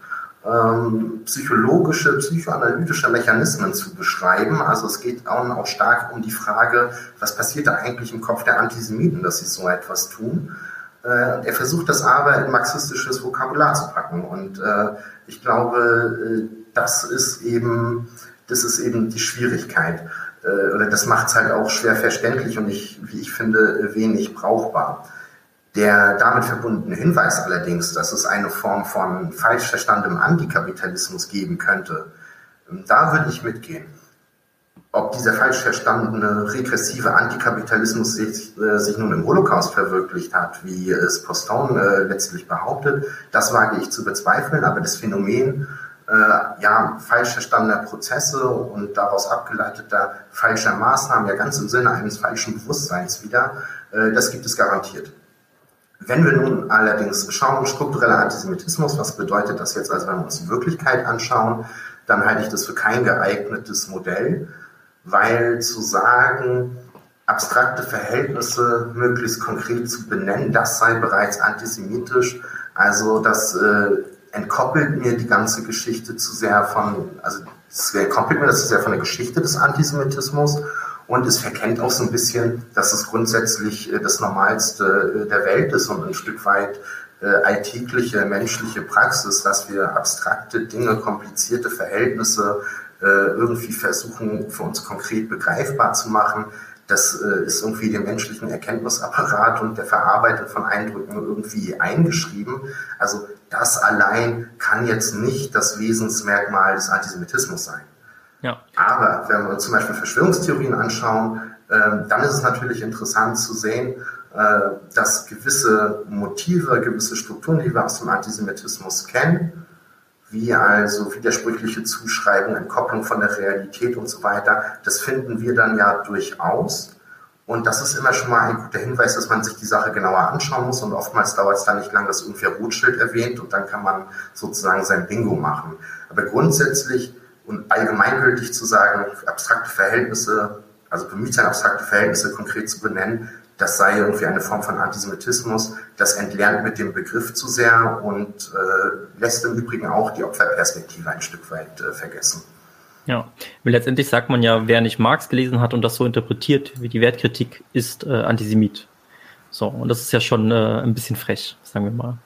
ähm, psychologische, psychoanalytische Mechanismen zu beschreiben. Also es geht auch, stark um die Frage, was passiert da eigentlich im Kopf der Antisemiten, dass sie so etwas tun. Äh, er versucht das aber in marxistisches Vokabular zu packen. Und äh, ich glaube, äh, das ist eben, das ist eben die Schwierigkeit. Äh, oder das macht es halt auch schwer verständlich und ich, wie ich finde, wenig brauchbar. Der damit verbundene Hinweis allerdings, dass es eine Form von falsch verstandenem Antikapitalismus geben könnte, da würde ich mitgehen. Ob dieser falsch verstandene regressive Antikapitalismus sich, äh, sich nun im Holocaust verwirklicht hat, wie es Poston äh, letztlich behauptet, das wage ich zu bezweifeln, aber das Phänomen äh, ja, falsch verstandener Prozesse und daraus abgeleiteter falscher Maßnahmen, ja ganz im Sinne eines falschen Bewusstseins wieder, äh, das gibt es garantiert. Wenn wir nun allerdings schauen, struktureller Antisemitismus, was bedeutet das jetzt, also wenn wir uns die Wirklichkeit anschauen, dann halte ich das für kein geeignetes Modell, weil zu sagen, abstrakte Verhältnisse möglichst konkret zu benennen, das sei bereits antisemitisch, also das äh, entkoppelt mir die ganze Geschichte zu sehr von, also es entkoppelt mir das zu sehr von der Geschichte des Antisemitismus und es verkennt auch so ein bisschen, dass es grundsätzlich äh, das Normalste äh, der Welt ist und ein Stück weit äh, alltägliche menschliche Praxis, dass wir abstrakte Dinge, komplizierte Verhältnisse irgendwie versuchen, für uns konkret begreifbar zu machen. Das ist irgendwie dem menschlichen Erkenntnisapparat und der Verarbeitung von Eindrücken irgendwie eingeschrieben. Also das allein kann jetzt nicht das Wesensmerkmal des Antisemitismus sein. Ja. Aber wenn wir uns zum Beispiel Verschwörungstheorien anschauen, ähm, dann ist es natürlich interessant zu sehen, äh, dass gewisse Motive, gewisse Strukturen, die wir aus dem Antisemitismus kennen, wie also widersprüchliche Zuschreibungen, Entkopplung von der Realität und so weiter, das finden wir dann ja durchaus. Und das ist immer schon mal ein guter Hinweis, dass man sich die Sache genauer anschauen muss. Und oftmals dauert es dann nicht lange, dass irgendwie Rotschild erwähnt und dann kann man sozusagen sein Bingo machen. Aber grundsätzlich und allgemeingültig zu sagen, abstrakte Verhältnisse, also bemüht sein, abstrakte Verhältnisse konkret zu benennen, das sei irgendwie eine Form von Antisemitismus. Das entlernt mit dem Begriff zu sehr und äh, lässt im Übrigen auch die Opferperspektive ein Stück weit äh, vergessen. Ja, letztendlich sagt man ja, wer nicht Marx gelesen hat und das so interpretiert wie die Wertkritik, ist äh, Antisemit. So, und das ist ja schon äh, ein bisschen frech, sagen wir mal.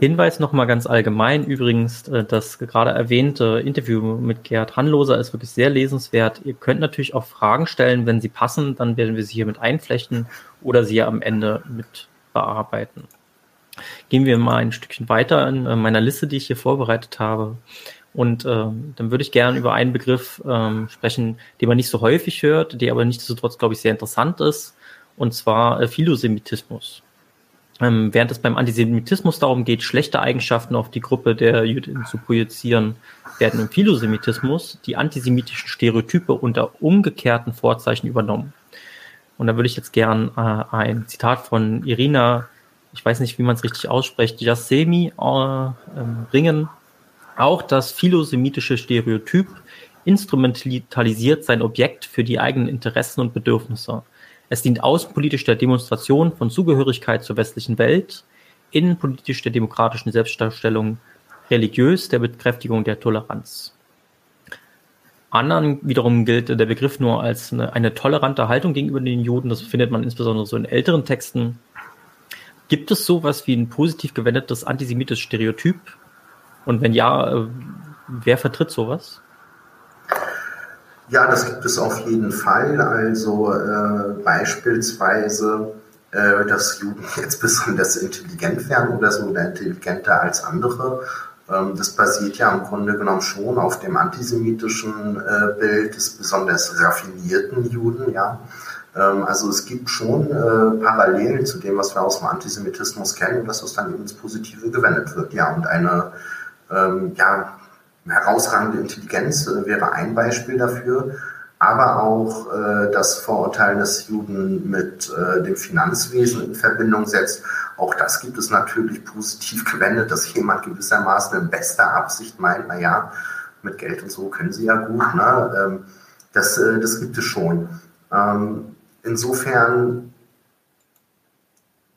Hinweis nochmal ganz allgemein übrigens, äh, das gerade erwähnte Interview mit Gerhard Hanloser ist wirklich sehr lesenswert. Ihr könnt natürlich auch Fragen stellen, wenn sie passen, dann werden wir sie hier mit einflechten oder sie am Ende mit bearbeiten. Gehen wir mal ein Stückchen weiter in äh, meiner Liste, die ich hier vorbereitet habe. Und äh, dann würde ich gerne über einen Begriff ähm, sprechen, den man nicht so häufig hört, der aber nichtsdestotrotz, glaube ich, sehr interessant ist, und zwar äh, Philosemitismus. Ähm, während es beim Antisemitismus darum geht, schlechte Eigenschaften auf die Gruppe der Juden zu projizieren, werden im Philosemitismus die antisemitischen Stereotype unter umgekehrten Vorzeichen übernommen. Und da würde ich jetzt gern äh, ein Zitat von Irina, ich weiß nicht, wie man es richtig ausspricht, Jassemi äh, bringen. Auch das philosemitische Stereotyp instrumentalisiert sein Objekt für die eigenen Interessen und Bedürfnisse. Es dient außenpolitisch der Demonstration von Zugehörigkeit zur westlichen Welt, innenpolitisch der demokratischen Selbstdarstellung, religiös der Bekräftigung der Toleranz. Anderen wiederum gilt der Begriff nur als eine, eine, tolerante Haltung gegenüber den Juden. Das findet man insbesondere so in älteren Texten. Gibt es sowas wie ein positiv gewendetes antisemitisches Stereotyp? Und wenn ja, äh, wer vertritt sowas? Ja, das gibt es auf jeden Fall. Also äh, beispielsweise, äh, dass Juden jetzt besonders intelligent werden oder so oder intelligenter als andere. Ähm, das basiert ja im Grunde genommen schon auf dem antisemitischen äh, Bild des besonders raffinierten Juden, ja. Ähm, also es gibt schon äh, Parallelen zu dem, was wir aus dem Antisemitismus kennen, dass das dann eben ins Positive gewendet wird, ja. Und eine ähm, ja, herausragende Intelligenz äh, wäre ein Beispiel dafür, aber auch äh, das Vorurteil des Juden mit äh, dem Finanzwesen in Verbindung setzt. Auch das gibt es natürlich positiv gewendet, dass jemand gewissermaßen in bester Absicht meint, na ja, mit Geld und so können sie ja gut. Ne? Ähm, das, äh, das gibt es schon. Ähm, insofern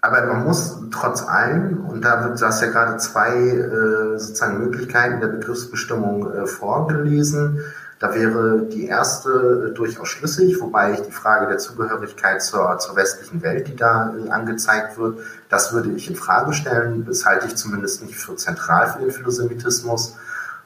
aber man muss trotz allem, und da wird das ja gerade zwei äh, sozusagen Möglichkeiten der Begriffsbestimmung äh, vorgelesen. Da wäre die erste äh, durchaus schlüssig, wobei ich die Frage der Zugehörigkeit zur, zur westlichen Welt, die da äh, angezeigt wird, das würde ich in Frage stellen. Das halte ich zumindest nicht für zentral für den Philosemitismus.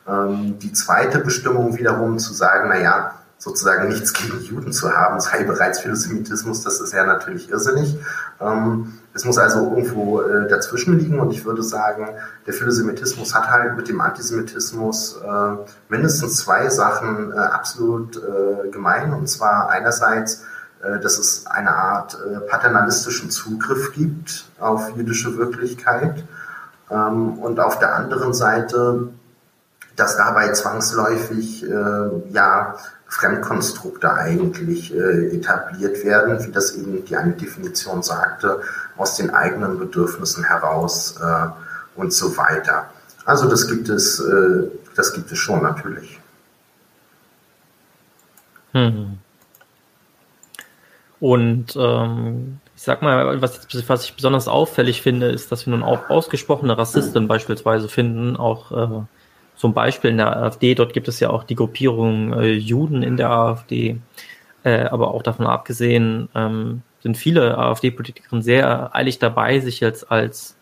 Ähm, die zweite Bestimmung wiederum zu sagen, na ja, sozusagen nichts gegen Juden zu haben, sei bereits Philosemitismus, das ist ja natürlich irrsinnig. Ähm, es muss also irgendwo äh, dazwischen liegen und ich würde sagen, der Philosemitismus hat halt mit dem Antisemitismus äh, mindestens zwei Sachen äh, absolut äh, gemein und zwar einerseits, äh, dass es eine Art äh, paternalistischen Zugriff gibt auf jüdische Wirklichkeit ähm, und auf der anderen Seite, dass dabei zwangsläufig ja Fremdkonstrukte eigentlich etabliert werden, wie das eben die eine Definition sagte, aus den eigenen Bedürfnissen heraus äh, und so weiter. Also das gibt es, äh, das gibt es schon natürlich. Hm. Und ähm, ich sag mal, was, was ich besonders auffällig finde, ist, dass wir nun auch ausgesprochene Rassisten beispielsweise finden, auch äh, zum Beispiel in der AfD, dort gibt es ja auch die Gruppierung äh, Juden in der AfD, äh, aber auch davon abgesehen, ähm, sind viele AfD-Politikerinnen sehr eilig dabei, sich jetzt als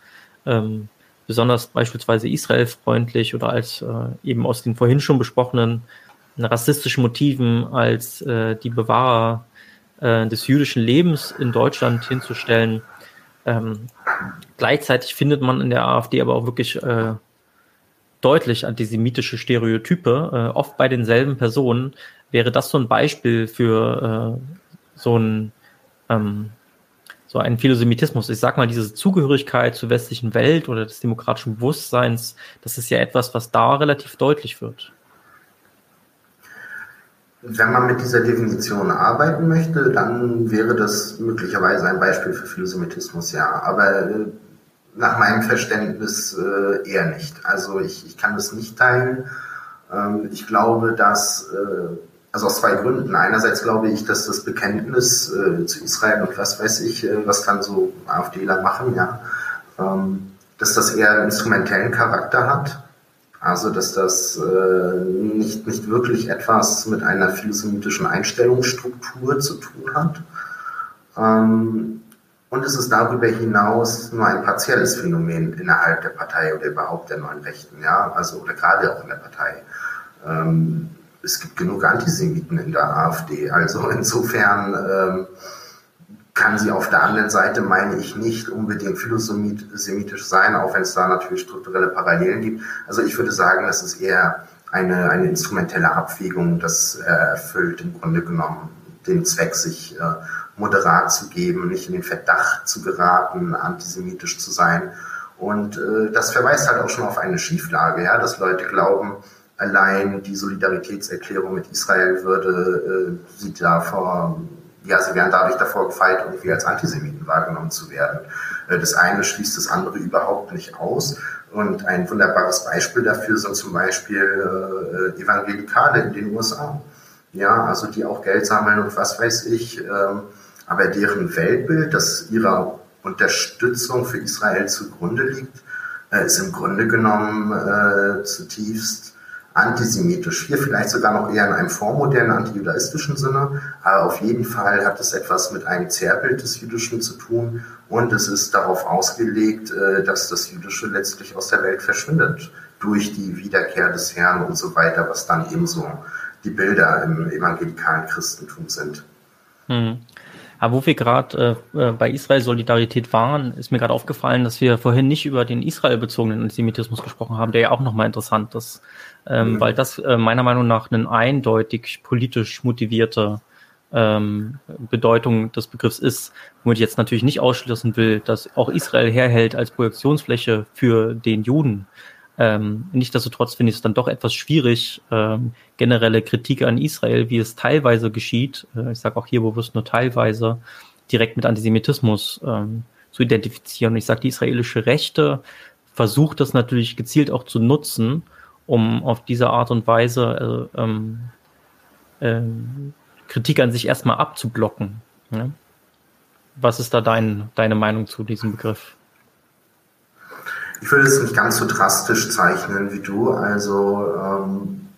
ähm, besonders beispielsweise israelfreundlich oder als äh, eben aus den vorhin schon besprochenen rassistischen Motiven als äh, die Bewahrer äh, des jüdischen Lebens in Deutschland hinzustellen. Ähm, gleichzeitig findet man in der AfD aber auch wirklich äh, deutlich antisemitische Stereotype, äh, oft bei denselben Personen. Wäre das so ein Beispiel für äh, so ein ähm, so ein Philosemitismus. Ich sag mal, diese Zugehörigkeit zur westlichen Welt oder des demokratischen Bewusstseins, das ist ja etwas, was da relativ deutlich wird. Wenn man mit dieser Definition arbeiten möchte, dann wäre das möglicherweise ein Beispiel für Philosemitismus, ja. Aber äh, nach meinem Verständnis äh, eher nicht. Also ich, ich kann das nicht teilen. Ähm, ich glaube, dass äh, also aus zwei Gründen. Einerseits glaube ich, dass das Bekenntnis äh, zu Israel und was weiß ich, äh, was kann so AfDler machen, ja, ähm, dass das eher instrumentellen Charakter hat. Also dass das äh, nicht, nicht wirklich etwas mit einer philosemitischen Einstellungsstruktur zu tun hat. Ähm, Und es ist darüber hinaus nur ein partielles Phänomen innerhalb der Partei oder überhaupt der neuen Rechten, ja, also oder gerade auch in der Partei. Ähm, es gibt genug Antisemiten in der AfD, also insofern ähm, kann sie auf der anderen Seite, meine ich, nicht unbedingt philosemitisch sein, auch wenn es da natürlich strukturelle Parallelen gibt. Also ich würde sagen, das ist eher eine, eine instrumentelle Abwägung, das äh, erfüllt im Grunde genommen den Zweck, sich äh, moderat zu geben, nicht in den Verdacht zu geraten, antisemitisch zu sein. Und äh, das verweist halt auch schon auf eine Schieflage, ja, dass Leute glauben, allein die Solidaritätserklärung mit Israel würde äh, sie davor, ja, sie wären dadurch davor gefeit, irgendwie als Antisemiten wahrgenommen zu werden. Äh, das eine schließt das andere überhaupt nicht aus. Und ein wunderbares Beispiel dafür sind zum Beispiel äh, Evangelikale in den USA. Ja, also die auch Geld sammeln und was weiß ich. Ähm, aber deren Weltbild, das ihrer Unterstützung für Israel zugrunde liegt, äh, ist im Grunde genommen äh, zutiefst antisemitisch. Hier vielleicht sogar noch eher in einem vormodernen antijudaistischen Sinne, aber auf jeden Fall hat es etwas mit einem Zerrbild des Jüdischen zu tun und es ist darauf ausgelegt, äh, dass das Jüdische letztlich aus der Welt verschwindet durch die Wiederkehr des Herrn und so weiter, was dann ebenso die Bilder im evangelikalen Christentum sind. Hm. Aber wo wir gerade äh, äh, bei Israel-Solidarität waren, ist mir gerade aufgefallen, dass wir vorhin nicht über den Israel-bezogenen Antisemitismus gesprochen haben, der ja auch nochmal interessant ist, ähm, mhm. weil das äh, meiner Meinung nach eine eindeutig politisch motivierte ähm, Bedeutung des Begriffs ist, womit ich jetzt natürlich nicht ausschließen will, dass auch Israel herhält als Projektionsfläche für den Juden. Ähm, Nichtsdestotrotz finde ich es dann doch etwas schwierig, ähm, generelle Kritik an Israel, wie es teilweise geschieht, äh, ich sage auch hier bewusst nur teilweise, direkt mit Antisemitismus ähm, zu identifizieren. Und ich sage, die israelische Rechte versucht das natürlich gezielt auch zu nutzen, um auf diese Art und Weise äh, ähm, äh, Kritik an sich erstmal abzublocken. Ja? Was ist da dein, deine Meinung zu diesem Begriff? Ich würde es nicht ganz so drastisch zeichnen wie du. Also ähm,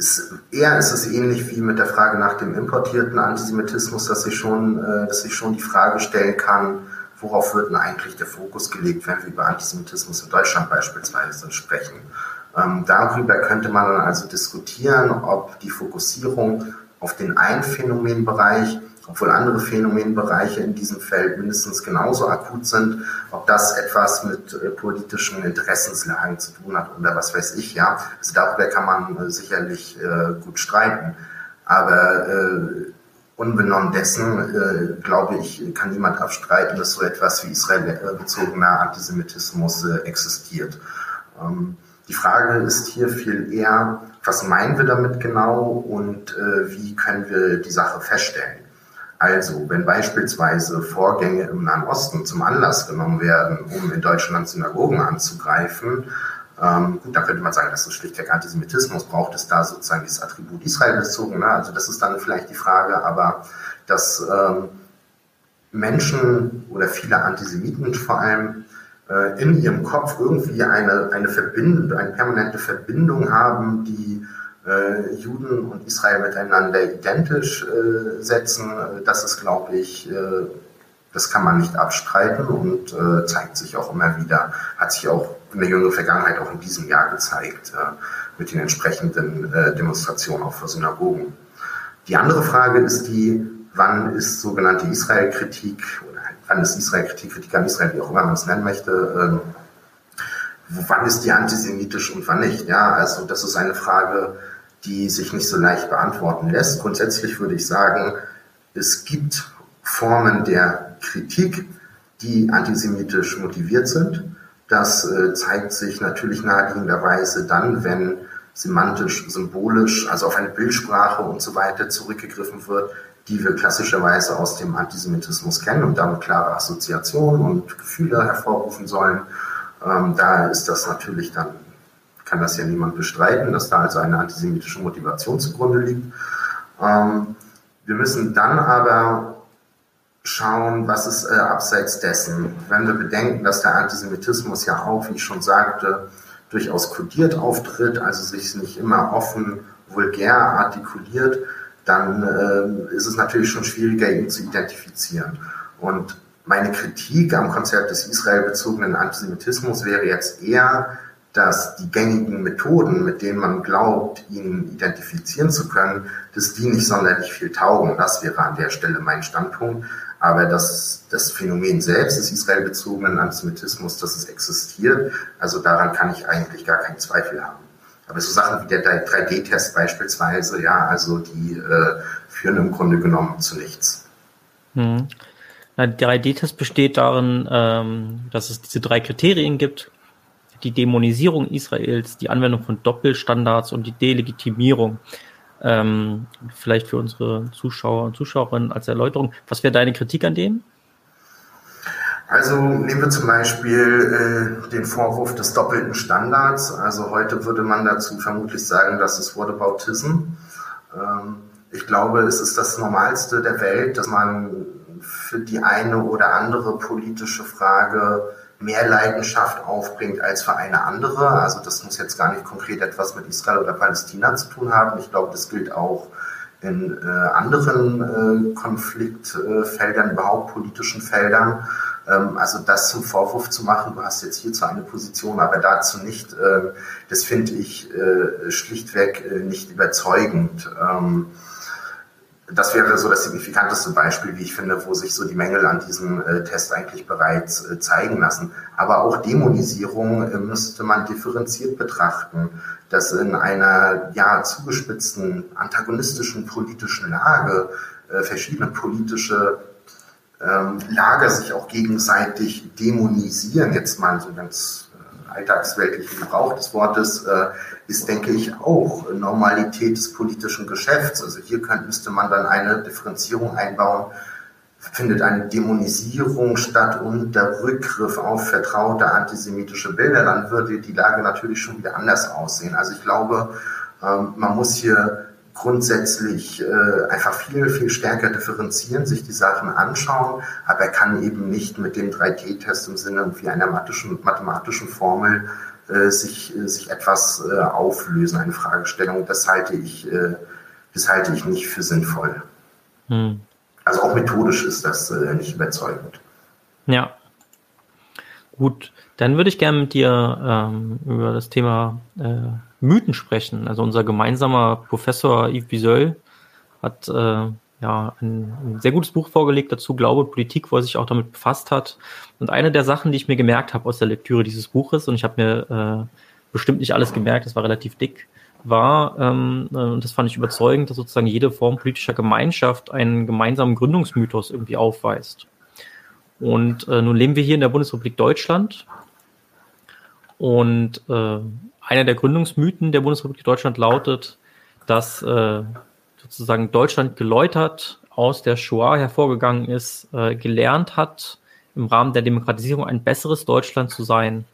ist, eher ist es ähnlich wie mit der Frage nach dem importierten Antisemitismus, dass ich schon, äh, dass ich schon die Frage stellen kann, worauf wird denn eigentlich der Fokus gelegt, wenn wir über Antisemitismus in Deutschland beispielsweise sprechen. Ähm, darüber könnte man dann also diskutieren, ob die Fokussierung auf den einen Phänomenbereich obwohl andere Phänomenbereiche in diesem Feld mindestens genauso akut sind, ob das etwas mit äh, politischen Interessenslagen zu tun hat oder was weiß ich, ja. Also darüber kann man äh, sicherlich äh, gut streiten. Aber unbenommen dessen, glaube ich, kann niemand abstreiten, dass so etwas wie israelbezogener Antisemitismus existiert. Ähm, die Frage ist hier viel eher, was meinen wir damit genau und äh, wie können wir die Sache feststellen? Also, wenn beispielsweise Vorgänge im Nahen Osten zum Anlass genommen werden, um in Deutschland Synagogen anzugreifen, ähm, gut, da könnte man sagen, das ist schlichtweg Antisemitismus, braucht es da sozusagen das Attribut Israel bezogen, ne? also das ist dann vielleicht die Frage, aber dass ähm, Menschen oder viele Antisemiten vor allem äh, in ihrem Kopf irgendwie eine, eine Verbindung, eine permanente Verbindung haben, die äh, Juden und Israel miteinander identisch äh, setzen, das ist, glaube ich, äh, das kann man nicht abstreiten und äh, zeigt sich auch immer wieder, hat sich auch in der jüngeren Vergangenheit auch in diesem Jahr gezeigt, äh, mit den entsprechenden äh, Demonstrationen auch vor Synagogen. Die andere Frage ist die, wann ist sogenannte Israel-Kritik oder wann ist Israel-Kritik, Kritik an Israel, wie auch immer man es nennen möchte, ähm, wann ist die antisemitisch und wann nicht? Ja, also das ist eine Frage, die sich nicht so leicht beantworten lässt. Grundsätzlich würde ich sagen, es gibt Formen der Kritik, die antisemitisch motiviert sind. Das äh, zeigt sich natürlich naheliegenderweise dann, wenn semantisch, symbolisch, also auf eine Bildsprache und so weiter zurückgegriffen wird, die wir klassischerweise aus dem Antisemitismus kennen und damit klare Assoziationen und Gefühle hervorrufen sollen. Ähm, da ist das natürlich dann kann das ja niemand bestreiten, dass da also eine antisemitische Motivation zugrunde liegt. Ähm, wir müssen dann aber schauen, was ist äh, abseits dessen. Wenn wir bedenken, dass der Antisemitismus ja auch, wie ich schon sagte, durchaus kodiert auftritt, also sich nicht immer offen, vulgär artikuliert, dann äh, ist es natürlich schon schwieriger, ihn zu identifizieren. Und meine Kritik am Konzept des israelbezogenen Antisemitismus wäre jetzt eher, dass die gängigen Methoden, mit denen man glaubt, ihn identifizieren zu können, dass die nicht sonderlich viel taugen. Das wäre an der Stelle mein Standpunkt. Aber das, das Phänomen selbst des israelbezogenen Antisemitismus, dass es existiert, also daran kann ich eigentlich gar keinen Zweifel haben. Aber so Sachen wie der 3D-Test beispielsweise, ja, also die äh, führen im Grunde genommen zu nichts. Hm. Der 3D-Test besteht darin, ähm, dass es diese drei Kriterien gibt. Die Dämonisierung Israels, die Anwendung von Doppelstandards und die Delegitimierung. Ähm, vielleicht für unsere Zuschauer und Zuschauerinnen als Erläuterung. Was wäre deine Kritik an dem? Also nehmen wir zum Beispiel äh, den Vorwurf des doppelten Standards. Also heute würde man dazu vermutlich sagen, das ist Whataboutism. Ähm, ich glaube, es ist das Normalste der Welt, dass man für die eine oder andere politische Frage mehr Leidenschaft aufbringt als für eine andere. Also das muss jetzt gar nicht konkret etwas mit Israel oder Palästina zu tun haben. Ich glaube, das gilt auch in äh, anderen äh, Konfliktfeldern, überhaupt politischen Feldern. Ähm, also das zum Vorwurf zu machen, du hast jetzt hierzu eine Position, aber dazu nicht, äh, das finde ich äh, schlichtweg äh, nicht überzeugend. Ähm, das wäre so das signifikanteste Beispiel, wie ich finde, wo sich so die Mängel an diesem äh, Test eigentlich bereits äh, zeigen lassen. Aber auch Dämonisierung äh, müsste man differenziert betrachten, dass in einer ja zugespitzten antagonistischen politischen Lage äh, verschiedene politische ähm, Lager sich auch gegenseitig dämonisieren, jetzt mal so ganz alltagsweltlichen Gebrauch des Wortes, äh, ist, denke ich, auch Normalität des politischen Geschäfts. Also hier kann, müsste man dann eine Differenzierung einbauen. Findet eine Dämonisierung statt und der Rückgriff auf vertraute antisemitische Bilder, dann würde die Lage natürlich schon wieder anders aussehen. Also ich glaube, ähm, man muss hier grundsätzlich äh, einfach viel, viel stärker differenzieren, sich die Sachen anschauen, aber er kann eben nicht mit dem 3D-Test im Sinne wie einer mathematischen, mathematischen Formel äh, sich, äh, sich etwas äh, auflösen, eine Fragestellung. Das halte ich, äh, das halte ich nicht für sinnvoll. Hm. Also auch methodisch ist das äh, nicht überzeugend. Ja. Gut, dann würde ich gerne mit dir ähm, über das Thema äh, Mythen sprechen. Also unser gemeinsamer Professor Yves Bisol hat äh, ja ein, ein, sehr gutes Buch vorgelegt dazu, Glaube und Politik, wo er sich auch damit befasst hat. Und eine der Sachen, die ich mir gemerkt habe aus der Lektüre dieses Buches, und ich habe mir äh, bestimmt nicht alles gemerkt, das war relativ dick, war, ähm, äh, und das fand ich überzeugend, dass sozusagen jede Form politischer Gemeinschaft einen gemeinsamen Gründungsmythos irgendwie aufweist. Und äh, nun leben wir hier in der Bundesrepublik Deutschland und äh, einer der Gründungsmythen der Bundesrepublik Deutschland lautet, dass äh, sozusagen Deutschland geläutert aus der Shoah hervorgegangen ist, äh, gelernt hat, im Rahmen der Demokratisierung ein besseres Deutschland zu sein.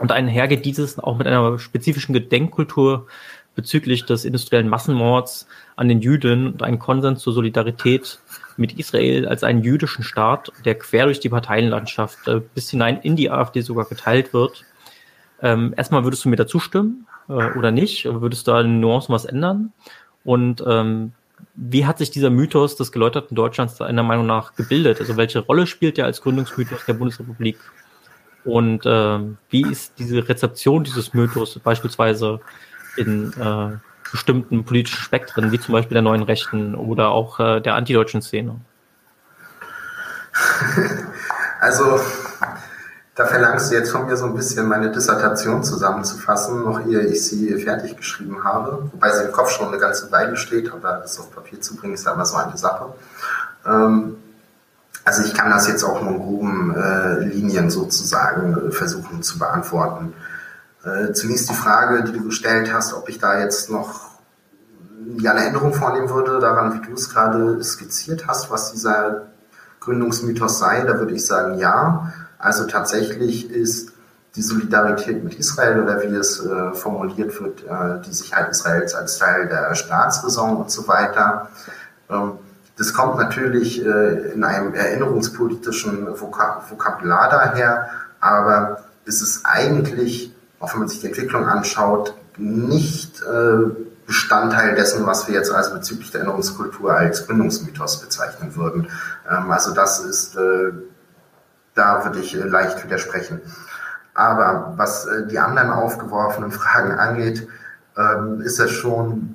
Und einhergeht dieses auch mit einer spezifischen Gedenkkultur bezüglich des industriellen Massenmords an den Juden und ein Konsens zur Solidarität mit Israel als einen jüdischen Staat, der quer durch die Parteienlandschaft äh, bis hinein in die AfD sogar geteilt wird ähm, erstmal würdest du mir dazu stimmen äh, oder nicht? Würdest du da in Nuancen was ändern? Und ähm, wie hat sich dieser Mythos des geläuterten Deutschlands deiner Meinung nach gebildet? Also welche Rolle spielt er als Gründungsmythos der Bundesrepublik? Und äh, wie ist diese Rezeption dieses Mythos beispielsweise in äh, bestimmten politischen Spektren, wie zum Beispiel der neuen Rechten oder auch äh, der antideutschen Szene? Also da verlangst du jetzt von mir so ein bisschen meine Dissertation zusammenzufassen, noch ehe ich sie fertig geschrieben habe. Wobei sie im Kopf schon eine ganze Weile steht, aber das auf Papier zu bringen ist ja immer so eine Sache. Ähm, also ich kann das jetzt auch nur in groben äh, Linien sozusagen äh, versuchen zu beantworten. Äh, zunächst die Frage, die du gestellt hast, ob ich da jetzt noch ja, eine Änderung vornehmen würde, daran, wie du es gerade skizziert hast, was dieser Gründungsmythos sei, da würde ich sagen, ja. Also tatsächlich ist die Solidarität mit Israel oder wie es äh, formuliert wird, äh, die Sicherheit Israels als Teil der Staatsräson und so weiter. Ähm, das kommt natürlich äh, in einem erinnerungspolitischen Vokab Vokabular daher, aber es ist eigentlich, auch wenn man sich die Entwicklung anschaut, nicht äh, Bestandteil dessen, was wir jetzt also bezüglich der Erinnerungskultur als Gründungsmythos bezeichnen würden. Ähm, also das ist äh, Da würde ich leicht widersprechen. Aber was die anderen aufgeworfenen Fragen angeht, ähm, ist das schon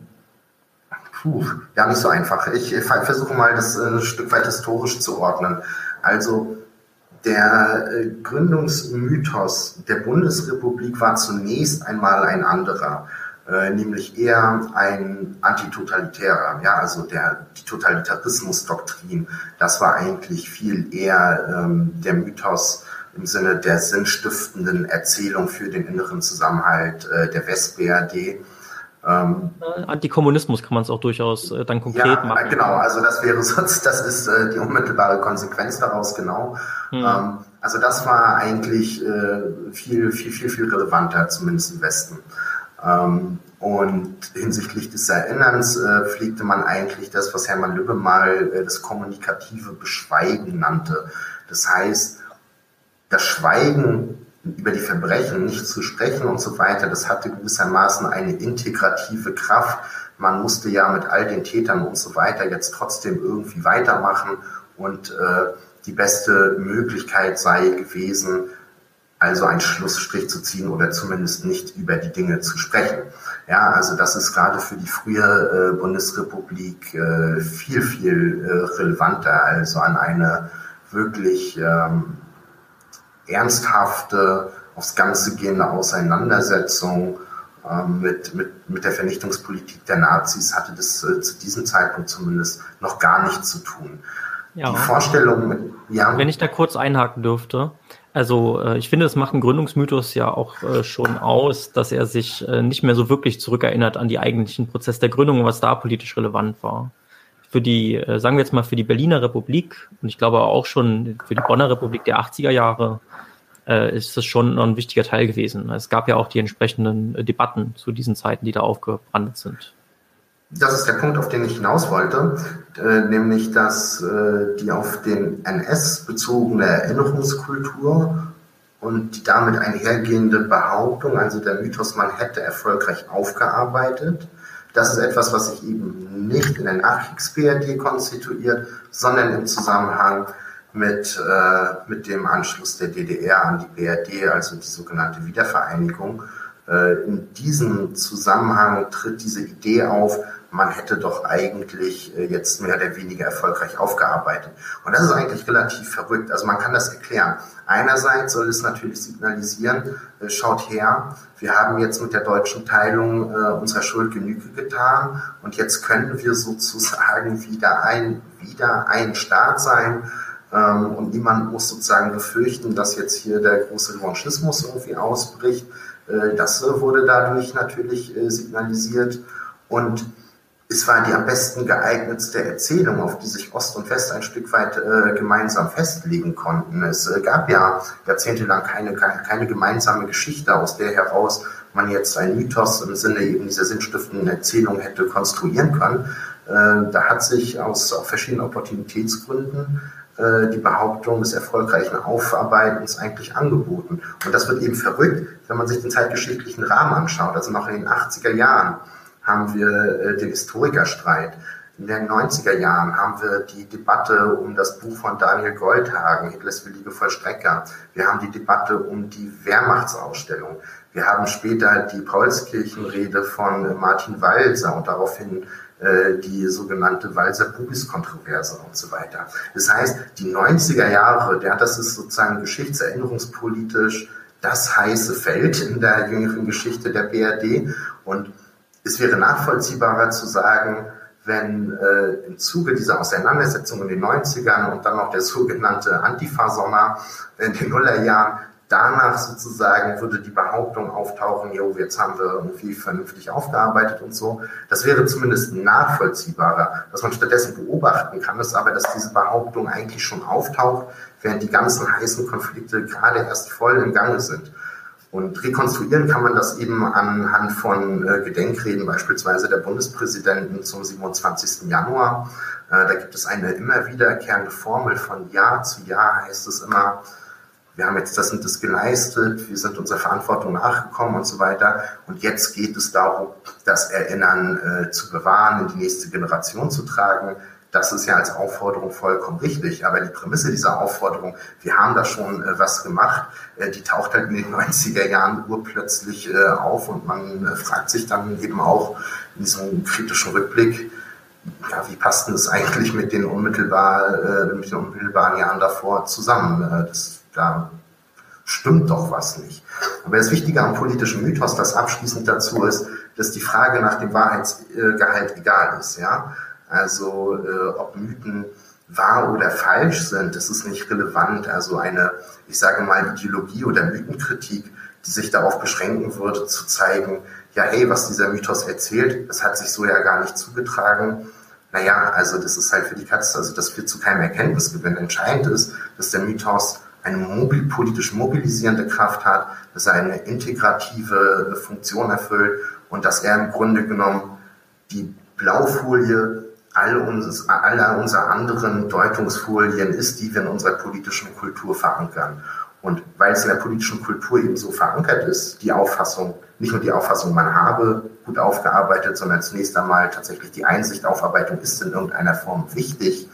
puh, ja nicht so einfach. Ich versuche mal, das ein Stück weit historisch zu ordnen. Also der äh, Gründungsmythos der Bundesrepublik war zunächst einmal ein anderer, äh, nämlich eher ein antitotalitärer, ja, also der die Totalitarismusdoktrin. Das war eigentlich viel eher ähm, der Mythos im Sinne der sinnstiftenden Erzählung für den inneren Zusammenhalt äh, der West-BRD ähm, Antikommunismus kann man es auch durchaus äh, dann konkret ja, machen. Genau, also das wäre sonst, das ist äh, die unmittelbare Konsequenz daraus, genau. Hm. Ähm, also das war eigentlich äh, viel, viel, viel, viel relevanter, zumindest im Westen. Ähm, und hinsichtlich des Erinnerns äh, pflegte man eigentlich das, was Hermann Lübbe mal äh, das kommunikative Beschweigen nannte. Das heißt, das Schweigen über die Verbrechen nicht zu sprechen und so weiter, das hatte gewissermaßen eine integrative Kraft. Man musste ja mit all den Tätern und so weiter jetzt trotzdem irgendwie weitermachen und äh, die beste Möglichkeit sei gewesen, also einen Schlussstrich zu ziehen oder zumindest nicht über die Dinge zu sprechen. Ja, also das ist gerade für die frühe äh, Bundesrepublik äh, viel, viel äh, relevanter, also an eine wirklich ähm, ernsthafte, aufs Ganze gehende Auseinandersetzung ähm, mit, mit, mit der Vernichtungspolitik der Nazis hatte das äh, zu diesem Zeitpunkt zumindest noch gar nichts zu tun. Ja. Die Vorstellung, mit, ja. Wenn ich da kurz einhaken dürfte. Also äh, ich finde, es macht ein Gründungsmythos ja auch äh, schon aus, dass er sich äh, nicht mehr so wirklich zurückerinnert an die eigentlichen Prozess der Gründung, was da politisch relevant war. Für die, äh, sagen wir jetzt mal, für die Berliner Republik und ich glaube auch schon für die Bonner Republik der 80er Jahre äh, ist das schon ein wichtiger Teil gewesen. Es gab ja auch die entsprechenden äh, Debatten zu diesen Zeiten, die da aufgebrannt sind. Das ist der Punkt, auf den ich hinaus wollte, äh, nämlich dass äh, die auf den NS bezogene Erinnerungskultur und die damit einhergehende Behauptung, also der Mythos, man hätte erfolgreich aufgearbeitet, das ist etwas, was sich eben nicht in der Nachkriegs-BRD konstituiert, sondern im Zusammenhang mit, äh, mit dem Anschluss der DDR an die BRD, also die sogenannte Wiedervereinigung. Äh, in diesem Zusammenhang tritt diese Idee auf, man hätte doch eigentlich äh, jetzt mehr oder weniger erfolgreich aufgearbeitet. Und das ist eigentlich relativ verrückt. Also man kann das erklären. Einerseits soll es natürlich signalisieren, äh, schaut her, wir haben jetzt mit der deutschen Teilung äh, unserer Schuld Genüge getan und jetzt können wir sozusagen wieder ein, wieder ein Staat sein, ähm, und niemand muss sozusagen befürchten, dass jetzt hier der große Revanchismus irgendwie ausbricht. Das wurde dadurch natürlich signalisiert. Und es war die am besten geeignetste Erzählung, auf die sich Ost und West ein Stück weit äh, gemeinsam festlegen konnten. Es äh, gab ja jahrzehntelang keine, keine, gemeinsame Geschichte, aus der heraus man jetzt ein Mythos im Sinne eben dieser sinnstiftenden Erzählung hätte konstruieren können. Äh, da hat sich aus, aus verschiedenen Opportunitätsgründen äh, die Behauptung des erfolgreichen Aufarbeitens eigentlich angeboten. Und das wird eben verrückt, wenn man sich den zeitgeschichtlichen Rahmen anschaut. Also noch in den 80er Jahren haben wir äh, den Historikerstreit. In den 90er Jahren haben wir die Debatte um das Buch von Daniel Goldhagen, Hitlers willige Vollstrecker. Wir haben die Debatte um die Wehrmachtsausstellung. Wir haben später die Paulskirchenrede von Martin Walser und daraufhin äh, die sogenannte Walser-Bubis-Kontroverse und so weiter. Das heißt, die 90er Jahre, ja, das ist sozusagen geschichtserinnerungspolitisch das heiße Feld in der jüngeren Geschichte der BRD und es wäre nachvollziehbarer zu sagen, wenn äh, im Zuge dieser Auseinandersetzung in den 90ern und dann noch der sogenannte Antifa-Sommer in den Nullerjahren danach sozusagen würde die Behauptung auftauchen, jo, jetzt haben wir irgendwie vernünftig aufgearbeitet und so. Das wäre zumindest nachvollziehbarer. Was man stattdessen beobachten kann, ist aber, dass diese Behauptung eigentlich schon auftaucht, während die ganzen heißen Konflikte gerade erst voll im Gange sind. Und rekonstruieren kann man das eben anhand von äh, Gedenkreden, beispielsweise der Bundespräsidenten zum 27. Januar. Äh, da gibt es eine immer wiederkehrende Formel von Jahr zu Jahr, heißt es immer, wir haben jetzt das und das geleistet, wir sind unserer Verantwortung nachgekommen und so weiter. Und jetzt geht es darum, das Erinnern äh, zu bewahren, in die nächste Generation zu tragen. Das ist ja als Aufforderung vollkommen richtig. Aber die Prämisse dieser Aufforderung, wir haben da schon äh, was gemacht, äh, die taucht halt in den 90er Jahren urplötzlich äh, auf und man äh, fragt sich dann eben auch in diesem kritischen Rückblick, ja, wie passt denn das eigentlich mit den, unmittelbar, äh, mit den unmittelbaren Jahren davor zusammen? Äh, das, da stimmt doch was nicht. Aber das Wichtige am politischen Mythos, das abschließend dazu ist, dass die Frage nach dem Wahrheitsgehalt egal ist. Ja? Also äh, ob Mythen wahr oder falsch sind, das ist nicht relevant. Also eine, ich sage mal, Ideologie oder Mythenkritik, die sich darauf beschränken würde, zu zeigen, ja, hey, was dieser Mythos erzählt, das hat sich so ja gar nicht zugetragen. Naja, also das ist halt für die Katze, also das führt zu keinem Erkenntnisgewinn. Entscheidend ist, dass der Mythos eine mobil, politisch mobilisierende Kraft hat, dass er eine integrative Funktion erfüllt und dass er im Grunde genommen die Blaufolie all uns, aller unserer anderen Deutungsfolien ist, die wir in unserer politischen Kultur verankern. Und weil es in der politischen Kultur eben so verankert ist, die Auffassung, nicht nur die Auffassung, man habe gut aufgearbeitet, sondern zunächst einmal tatsächlich die Einsicht, Aufarbeitung ist in irgendeiner Form wichtig.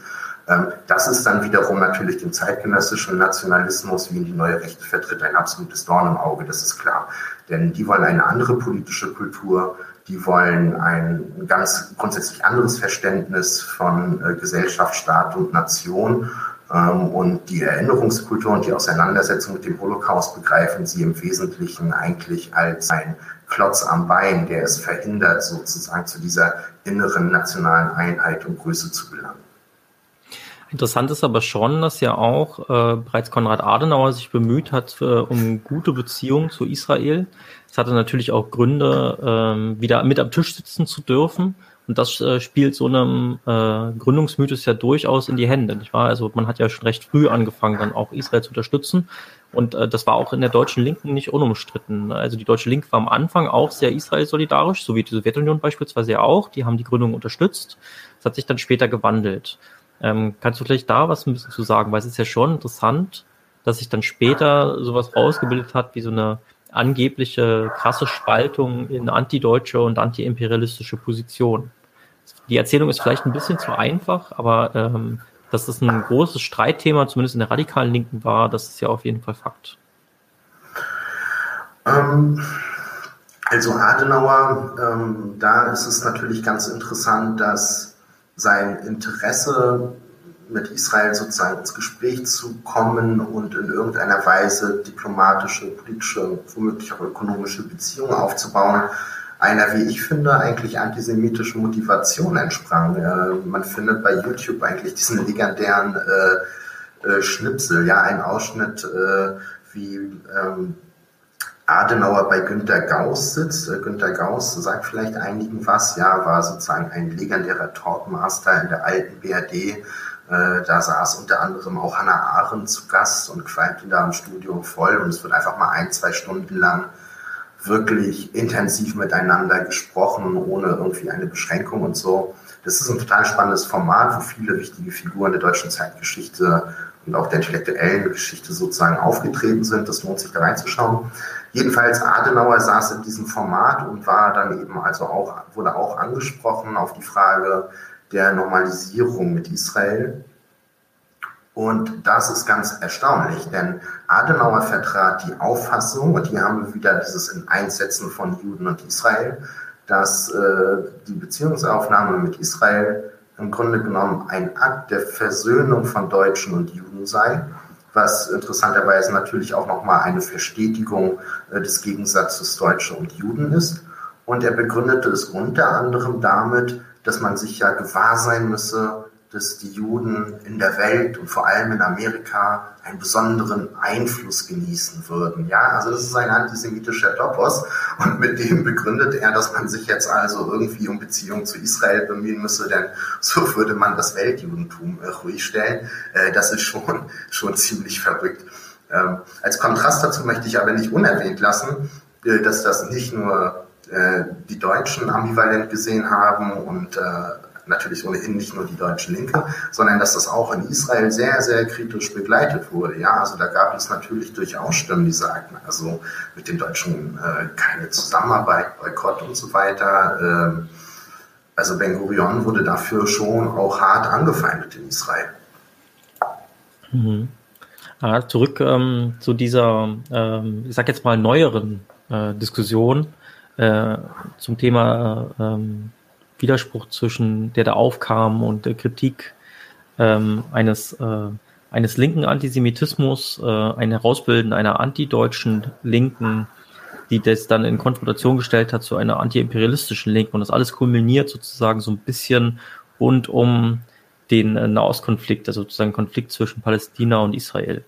Ähm, das ist dann wiederum natürlich dem zeitgenössischen Nationalismus, wie ihn die neue Rechte vertritt, ein absolutes Dorn im Auge, das ist klar. Denn die wollen eine andere politische Kultur, die wollen ein ganz grundsätzlich anderes Verständnis von äh, Gesellschaft, Staat und Nation. Ähm, und die Erinnerungskultur und die Auseinandersetzung mit dem Holocaust begreifen sie im Wesentlichen eigentlich als ein Klotz am Bein, der es verhindert, sozusagen zu dieser inneren nationalen Einheit und Größe zu gelangen. Interessant ist aber schon, dass ja auch äh, bereits Konrad Adenauer sich bemüht hat äh, um gute Beziehungen zu Israel. Es hatte natürlich auch Gründe, ähm, wieder mit am Tisch sitzen zu dürfen. Und das äh, spielt so einem äh, Gründungsmythos ja durchaus in die Hände, nicht wahr? Also man hat ja schon recht früh angefangen, dann auch Israel zu unterstützen. Und äh, das war auch in der deutschen Linken nicht unumstritten. Also die deutsche Linke war am Anfang auch sehr Israel-solidarisch, so wie die Sowjetunion beispielsweise ja auch. Die haben die Gründung unterstützt. Das hat sich dann später gewandelt. Ähm, kannst du vielleicht da was ein bisschen zu sagen? Weil es ist ja schon interessant, dass sich dann später sowas rausgebildet hat, wie so eine angebliche krasse Spaltung in antideutsche und antiimperialistische Position. Die Erzählung ist vielleicht ein bisschen zu einfach, aber ähm, dass das ein großes Streitthema, zumindest in der radikalen Linken war, das ist ja auf jeden Fall Fakt. Ähm, also Adenauer, ähm, da ist es natürlich ganz interessant, dass sein Interesse mit Israel sozusagen ins Gespräch zu kommen und in irgendeiner Weise diplomatische, politische, womöglich auch ökonomische Beziehungen aufzubauen, einer, wie ich finde, eigentlich antisemitischen Motivation entsprang. Äh, man findet bei YouTube eigentlich diesen legendären äh, äh, Schnipsel, ja, ein Ausschnitt, äh, wie ähm, Adenauer bei Günter Gauss sitzt. Äh, Günter Gauss sagt vielleicht einigen was, ja, war sozusagen ein legendärer Talkmaster in der alten BRD. Äh, da saß unter anderem auch Hannah Arendt zu Gast und qualmte da im Studio voll und es wird einfach mal ein, zwei Stunden lang wirklich intensiv miteinander gesprochen, ohne irgendwie eine Beschränkung und so. Das ist ein total spannendes Format, wo viele wichtige Figuren der deutschen Zeitgeschichte und auch der intellektuellen Geschichte sozusagen aufgetreten sind. Das lohnt sich da reinzuschauen. Jedenfalls Adenauer saß in diesem Format und war dann eben also auch, wurde auch angesprochen auf die Frage der Normalisierung mit Israel. Und das ist ganz erstaunlich, denn Adenauer vertrat die Auffassung, und hier haben wir wieder dieses Einsetzen von Juden und Israel, dass äh, die Beziehungsaufnahme mit Israel im Grunde genommen ein Akt der Versöhnung von Deutschen und Juden sei, was interessanterweise natürlich auch nochmal eine Verstetigung äh, des Gegensatzes Deutsche und Juden ist. Und er begründete es unter anderem damit, dass man sich ja gewahr sein müsse, dass die Juden in der Welt und vor allem in Amerika einen besonderen Einfluss genießen würden. Ja, also das ist ein antisemitischer Topos und mit dem begründet er, dass man sich jetzt also irgendwie um Beziehungen zu Israel bemühen müsse, denn so würde man das Weltjudentum äh, ruhig stellen. Äh, das ist schon, schon ziemlich verrückt. Ähm, als Kontrast dazu möchte ich aber nicht unerwähnt lassen, äh, dass das nicht nur die Deutschen ambivalent gesehen haben und natürlich ohnehin nicht nur die deutsche Linke, sondern dass das auch in Israel sehr, sehr kritisch begleitet wurde. Ja, also da gab es natürlich durchaus Stimmen, die sagten, also mit den Deutschen äh, keine Zusammenarbeit, Boykott und so weiter. Ähm, Also Ben Gurion wurde dafür schon auch hart angefeindet in Israel. Mhm. Ah, zurück ähm, zu dieser, ähm, ich sag jetzt mal, neueren äh, Diskussion äh, zum Thema ähm, Widerspruch zwischen der da aufkam und der Kritik ähm, eines, äh, eines linken Antisemitismus, äh, ein Herausbilden einer antideutschen Linken, die das dann in Konfrontation gestellt hat zu einer antiimperialistischen Linken und das alles kulminiert sozusagen so ein bisschen rund um den äh, Nahostkonflikt, also sozusagen Konflikt zwischen Palästina und Israel.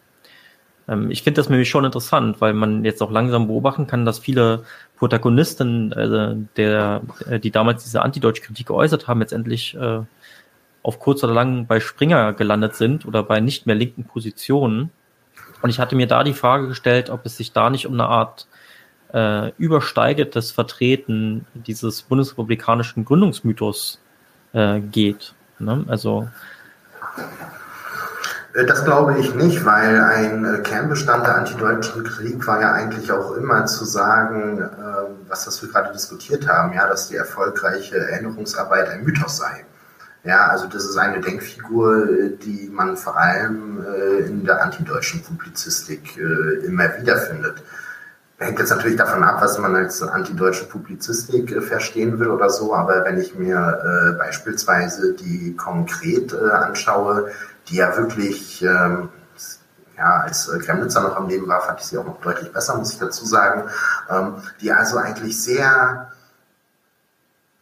Ähm, ich finde das nämlich schon interessant, weil man jetzt auch langsam beobachten kann, dass viele Protagonisten, äh, der, die damals diese antideutsche Kritik geäußert haben, letztendlich äh, auf kurz oder lang bei Springer gelandet sind oder bei nicht mehr linken Positionen. Und ich hatte mir da die Frage gestellt, ob es sich da nicht um eine Art äh, übersteigertes Vertreten dieses bundesrepublikanischen Gründungsmythos äh, geht. Ne? Also das glaube ich nicht, weil ein äh, Kernbestand der antideutschen Krieg war ja eigentlich auch immer zu sagen, ähm, was das wir gerade diskutiert haben, ja, dass die erfolgreiche Erinnerungsarbeit ein Mythos sei. Ja, also das ist eine Denkfigur, die man vor allem äh, in der antideutschen Publizistik immer wieder findet. Hängt jetzt natürlich davon ab, was man als antideutsche Publizistik verstehen will oder so, aber wenn ich mir beispielsweise die konkret anschaue, die ja wirklich, ähm, ja, als äh, Kremnitzer noch am Leben war, fand ich sie auch noch deutlich besser, muss ich dazu sagen, ähm, die also eigentlich sehr,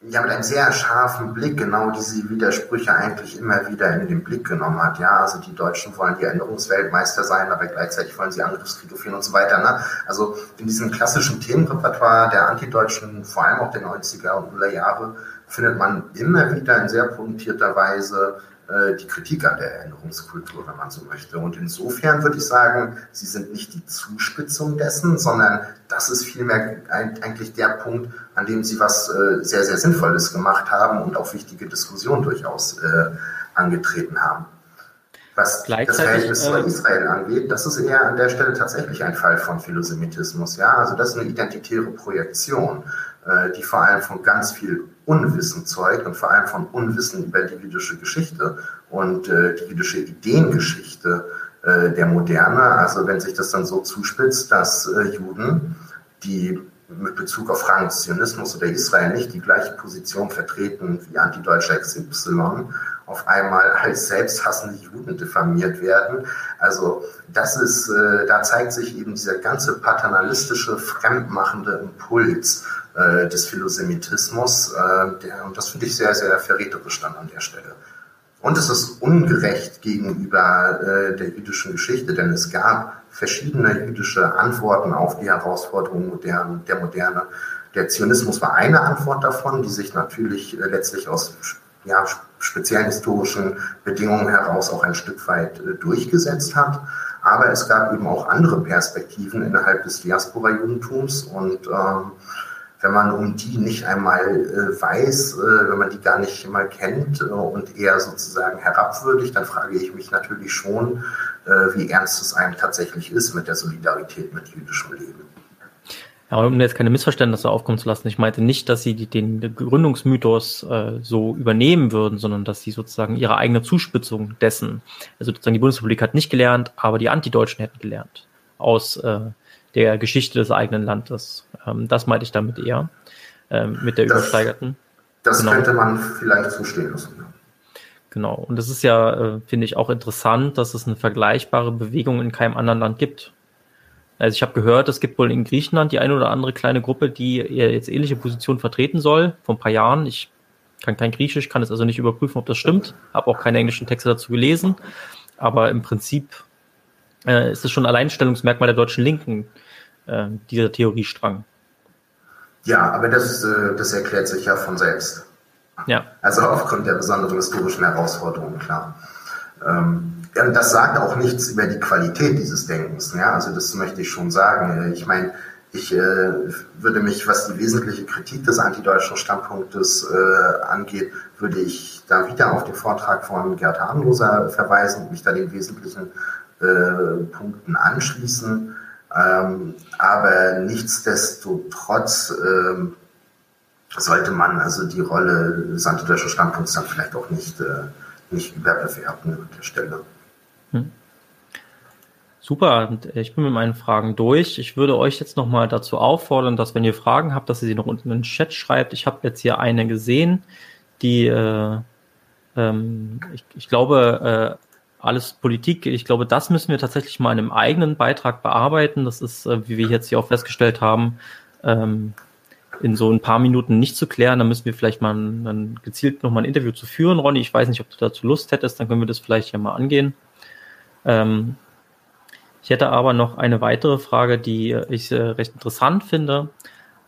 ja, mit einem sehr scharfen Blick genau diese Widersprüche eigentlich immer wieder in den Blick genommen hat. Ja, also die Deutschen wollen die Erinnerungsweltmeister sein, aber gleichzeitig wollen sie Angriffskriege führen und so weiter. Ne? Also in diesem klassischen Themenrepertoire der Antideutschen, vor allem auch der 90er und Nuller Jahre, findet man immer wieder in sehr pointierter Weise äh, die Kritik an der Erinnerungskultur, wenn man so möchte. Und insofern würde ich sagen, sie sind nicht die Zuspitzung dessen, sondern das ist vielmehr eigentlich der Punkt, an dem sie was äh, sehr, sehr Sinnvolles gemacht haben und auch wichtige Diskussionen durchaus äh, angetreten haben. Was das Verhältnis zu Israel angeht, das ist eher an der Stelle tatsächlich ein Fall von Philosemitismus. Ja, also das ist eine identitäre Projektion, die vor allem von ganz viel Unwissen zeugt und vor allem von Unwissen über die jüdische Geschichte und äh, die jüdische Ideengeschichte äh, der Moderne. Also wenn sich das dann so zuspitzt, dass äh, Juden, die mit Bezug auf Fragen Zionismus oder Israel nicht die gleiche Position vertreten wie antideutsche XY, auf einmal als selbsthassende Juden diffamiert werden. Also das ist, äh, da zeigt sich eben dieser ganze paternalistische, fremdmachende Impuls äh, des Philosemitismus. Äh, der, und das finde ich sehr, sehr verräterisch dann an der Stelle. Und es ist ungerecht gegenüber äh, der jüdischen Geschichte, denn es gab verschiedene jüdische Antworten auf die Herausforderungen modern, der Moderne. Der Zionismus war eine Antwort davon, die sich natürlich äh, letztlich aus ja, speziellen historischen Bedingungen heraus auch ein Stück weit äh, durchgesetzt hat. Aber es gab eben auch andere Perspektiven innerhalb des Diaspora-Judentums und ähm, wenn man um die nicht einmal äh, weiß, äh, wenn man die gar nicht mal kennt äh, und eher sozusagen herabwürdigt, dann frage ich mich natürlich schon, äh, wie ernst es einem tatsächlich ist mit der Solidarität mit jüdischem Leben. Ja, um jetzt keine Missverständnisse aufkommen zu lassen, ich meinte nicht, dass sie die, den Gründungsmythos äh, so übernehmen würden, sondern dass sie sozusagen ihre eigene Zuspitzung dessen, also sozusagen die Bundesrepublik hat nicht gelernt, aber die Antideutschen hätten gelernt aus äh, der Geschichte des eigenen Landes. Ähm, das meinte ich damit eher, ähm, mit der das, übersteigerten. Das genau. könnte man vielleicht so stehen lassen. Genau. Und das ist ja, äh, finde ich, auch interessant, dass es eine vergleichbare Bewegung in keinem anderen Land gibt. Also ich habe gehört, es gibt wohl in Griechenland die eine oder andere kleine Gruppe, die jetzt ähnliche Positionen vertreten soll, vor ein paar Jahren. Ich kann kein Griechisch, kann es also nicht überprüfen, ob das stimmt, habe auch keine englischen Texte dazu gelesen. Aber im Prinzip äh, ist es schon ein Alleinstellungsmerkmal der deutschen Linken, äh, dieser Theoriestrang. Ja, aber das, äh, das erklärt sich ja von selbst. Ja. Also aufgrund der besonderen historischen Herausforderungen, klar. Ähm, und das sagt auch nichts über die Qualität dieses Denkens. Ja? Also das möchte ich schon sagen. Ich meine, ich äh, würde mich, was die wesentliche Kritik des antideutschen Standpunktes äh, angeht, würde ich da wieder auf den Vortrag von Gerd Harmloser verweisen und mich da den wesentlichen äh, Punkten anschließen. Ähm, aber nichtsdestotrotz ähm, sollte man also die Rolle des antideutschen Standpunkts dann vielleicht auch nicht, äh, nicht überbewerten an der Stelle. Super, ich bin mit meinen Fragen durch. Ich würde euch jetzt nochmal dazu auffordern, dass wenn ihr Fragen habt, dass ihr sie noch unten in den Chat schreibt. Ich habe jetzt hier eine gesehen, die, äh, ähm, ich, ich glaube, äh, alles Politik, ich glaube, das müssen wir tatsächlich mal in einem eigenen Beitrag bearbeiten. Das ist, äh, wie wir jetzt hier auch festgestellt haben, ähm, in so ein paar Minuten nicht zu klären. Da müssen wir vielleicht mal ein gezielt nochmal ein Interview zu führen, Ronny. Ich weiß nicht, ob du dazu Lust hättest, dann können wir das vielleicht ja mal angehen. Ähm, ich hätte aber noch eine weitere Frage, die ich äh, recht interessant finde.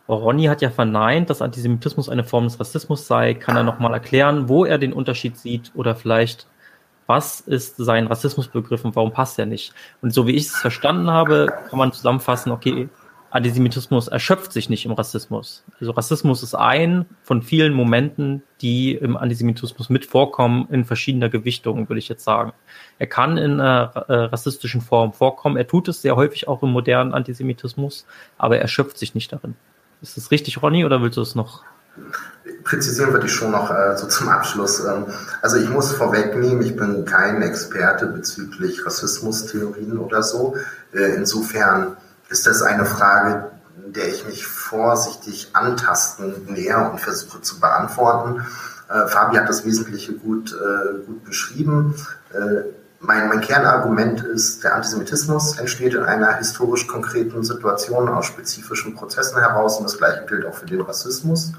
Ronny hat ja verneint, dass Antisemitismus eine Form des Rassismus sei. Kann er nochmal erklären, wo er den Unterschied sieht oder vielleicht, was ist sein Rassismusbegriff und warum passt er nicht? Und so wie ich es verstanden habe, kann man zusammenfassen, okay, Antisemitismus erschöpft sich nicht im Rassismus. Also Rassismus ist ein von vielen Momenten, die im Antisemitismus mit vorkommen, in verschiedener Gewichtung, würde ich jetzt sagen. Er kann in einer äh, rassistischen Form vorkommen. Er tut es sehr häufig auch im modernen Antisemitismus, aber er erschöpft sich nicht darin. Ist das richtig, Ronny, oder willst du es noch? Präzisieren würde ich schon noch äh, so zum Abschluss. Ähm, also ich muss vorwegnehmen, ich bin kein Experte bezüglich Rassismustheorien oder so. Äh, insofern ist das eine Frage, der ich mich vorsichtig antasten näher und versuche zu beantworten. Äh, Fabi hat das Wesentliche gut, äh, gut beschrieben. Äh, mein, mein Kernargument ist, der Antisemitismus entsteht in einer historisch konkreten Situation aus spezifischen Prozessen heraus und das gleiche gilt auch für den Rassismus.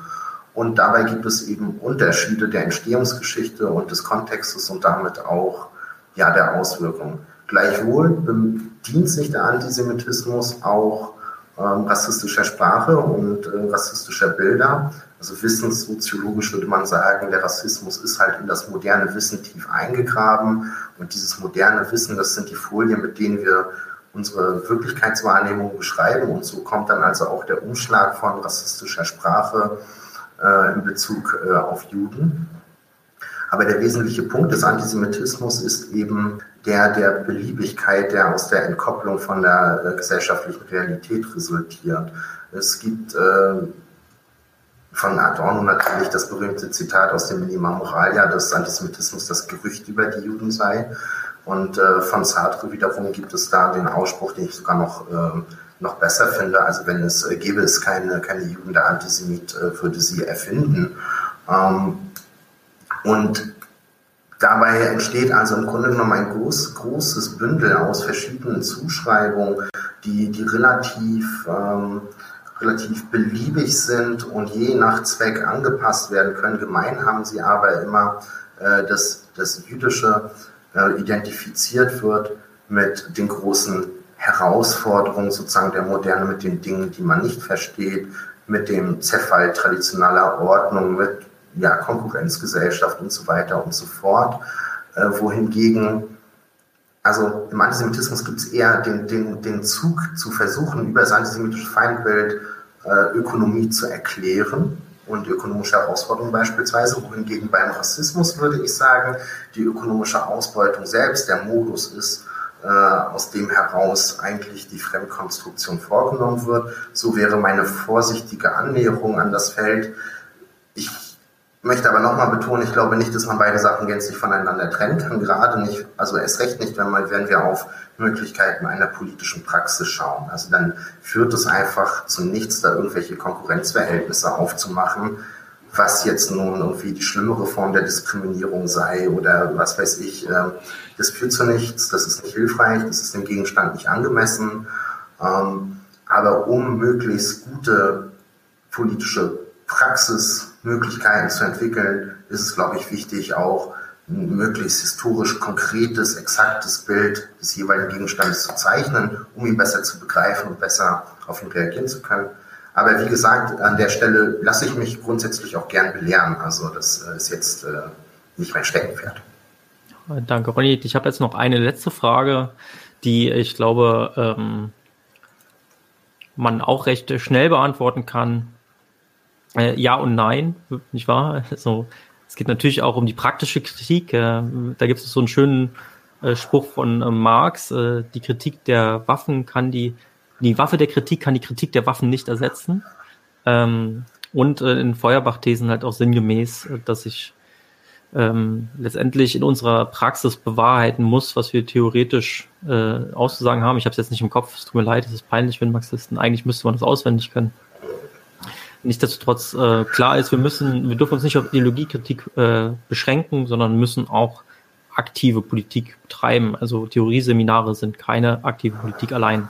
Und dabei gibt es eben Unterschiede der Entstehungsgeschichte und des Kontextes und damit auch ja, der Auswirkungen. Gleichwohl bedient sich der Antisemitismus auch ähm, rassistischer Sprache und äh, rassistischer Bilder. Also wissenssoziologisch würde man sagen, der Rassismus ist halt in das moderne Wissen tief eingegraben. Und dieses moderne Wissen, das sind die Folien, mit denen wir unsere Wirklichkeitswahrnehmung beschreiben. Und so kommt dann also auch der Umschlag von rassistischer Sprache äh, in Bezug äh, auf Juden. Aber der wesentliche Punkt des Antisemitismus ist eben der der Beliebigkeit, der aus der Entkopplung von der äh, gesellschaftlichen Realität resultiert. Es gibt äh, von Adorno natürlich das berühmte Zitat aus dem Minima Moralia, dass Antisemitismus das Gerücht über die Juden sei. Und äh, von Sartre wiederum gibt es da den Ausspruch, den ich sogar noch, äh, noch besser finde. Also wenn es äh, gäbe es keine, keine Juden, der Antisemit äh, würde sie erfinden. Ähm, und dabei entsteht also im Grunde genommen ein groß, großes Bündel aus verschiedenen Zuschreibungen, die, die relativ, ähm, relativ beliebig sind und je nach Zweck angepasst werden können. Gemein haben sie aber immer, äh, dass das Jüdische äh, identifiziert wird mit den großen Herausforderungen sozusagen der Moderne, mit den Dingen, die man nicht versteht, mit dem Zerfall traditioneller Ordnung, mit ja, Konkurrenzgesellschaft und so weiter und so fort. Äh, wohingegen, also im Antisemitismus gibt es eher den, den, den Zug zu versuchen, über das antisemitische Feindbild äh, Ökonomie zu erklären und ökonomische Herausforderungen beispielsweise, wohingegen beim Rassismus würde ich sagen, die ökonomische Ausbeutung selbst der Modus ist, äh, aus dem heraus eigentlich die Fremdkonstruktion vorgenommen wird. So wäre meine vorsichtige Annäherung an das Feld. Möchte aber nochmal betonen, ich glaube nicht, dass man beide Sachen gänzlich voneinander trennen kann, gerade nicht, also erst recht nicht, wenn, man, wenn wir auf Möglichkeiten einer politischen Praxis schauen. Also dann führt es einfach zu nichts, da irgendwelche Konkurrenzverhältnisse aufzumachen, was jetzt nun irgendwie die schlimmere Form der Diskriminierung sei oder was weiß ich. Ähm, das führt zu nichts, das ist nicht hilfreich, das ist dem Gegenstand nicht angemessen. Ähm, aber um möglichst gute politische Praxismöglichkeiten zu entwickeln, ist es, glaube ich, wichtig, auch ein möglichst historisch konkretes, exaktes Bild des jeweiligen Gegenstandes zu zeichnen, um ihn besser zu begreifen und besser auf ihn reagieren zu können. Aber wie gesagt, an der Stelle lasse ich mich grundsätzlich auch gern belehren. Also das äh, ist jetzt äh, nicht mein Steckenpferd. Danke, Ronny. Ich habe jetzt noch eine letzte Frage, die ich glaube, ähm, man auch recht schnell beantworten kann. Äh, ja und nein, nicht wahr? Also, es geht natürlich auch um die praktische Kritik. Äh, da gibt es so einen schönen äh, Spruch von äh, Marx, äh, die Kritik der Waffen kann die, die Waffe der Kritik kann die Kritik der Waffen nicht ersetzen. Ähm, Und äh, in Feuerbach-Thesen halt auch sinngemäß, dass ich ähm, letztendlich in unserer Praxis bewahrheiten muss, was wir theoretisch auszusagen haben. Ich habe es jetzt nicht im Kopf, es tut mir leid, es ist peinlich, wenn Marxisten, eigentlich müsste man das auswendig können. Nichtsdestotrotz äh, klar ist, wir müssen, wir dürfen uns nicht auf Ideologiekritik äh, beschränken, sondern müssen auch aktive Politik betreiben. Also Theorieseminare sind keine aktive Politik allein.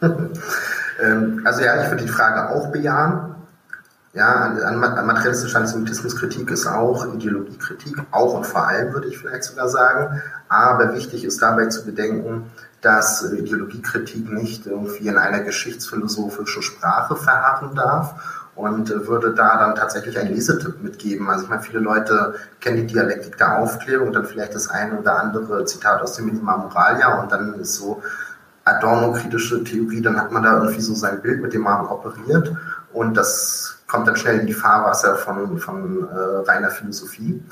Ähm, also ja, ich würde die Frage auch bejahen. Ja, an, an materialistischer Antisemitismuskritik ist auch Ideologiekritik, auch und vor allem würde ich vielleicht sogar sagen. Aber wichtig ist dabei zu bedenken, dass Ideologiekritik nicht irgendwie in einer geschichtsphilosophischen Sprache verharren darf und würde da dann tatsächlich einen Lesetipp mitgeben. Also ich meine, viele Leute kennen die Dialektik der Aufklärung, dann vielleicht das eine oder andere Zitat aus dem Minima Moralia und dann ist so Adorno-kritische Theorie, dann hat man da irgendwie so sein Bild, mit dem man operiert und das kommt dann schnell in die Fahrwasser von, von äh, reiner Philosophie.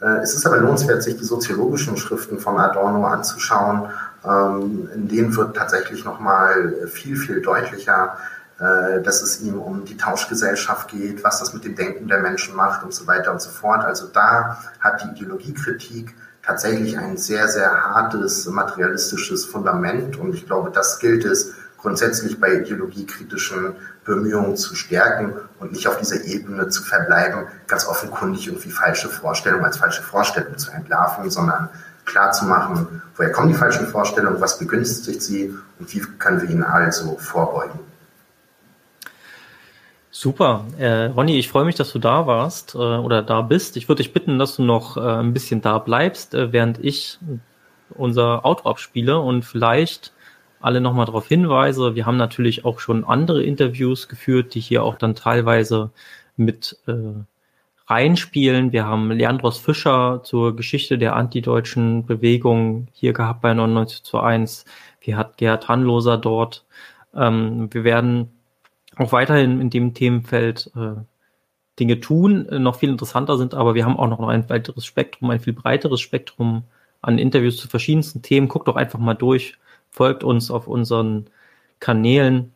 Äh, es ist aber lohnenswert, sich die soziologischen Schriften von Adorno anzuschauen. Ähm, in denen wird tatsächlich nochmal viel, viel deutlicher, äh, dass es ihm um die Tauschgesellschaft geht, was das mit dem Denken der Menschen macht und so weiter und so fort. Also da hat die Ideologiekritik tatsächlich ein sehr, sehr hartes materialistisches Fundament und ich glaube, das gilt es grundsätzlich bei ideologiekritischen Bemühungen zu stärken und nicht auf dieser Ebene zu verbleiben, ganz offenkundig irgendwie falsche Vorstellungen als falsche Vorstellungen zu entlarven, sondern klar zu machen, woher kommen die falschen Vorstellungen, was begünstigt sie und wie können wir ihnen also vorbeugen. Super. Äh, Ronny, ich freue mich, dass du da warst äh, oder da bist. Ich würde dich bitten, dass du noch äh, ein bisschen da bleibst, äh, während ich unser Auto abspiele und vielleicht alle nochmal darauf hinweise. Wir haben natürlich auch schon andere Interviews geführt, die hier auch dann teilweise mit äh, reinspielen. Wir haben Leandros Fischer zur Geschichte der antideutschen Bewegung hier gehabt bei 99 zu 1. Wir hat Gerhard Hanloser dort. Ähm, wir werden auch weiterhin in dem Themenfeld äh, Dinge tun, äh, noch viel interessanter sind, aber wir haben auch noch ein weiteres Spektrum, ein viel breiteres Spektrum an Interviews zu verschiedensten Themen. Guckt doch einfach mal durch folgt uns auf unseren Kanälen,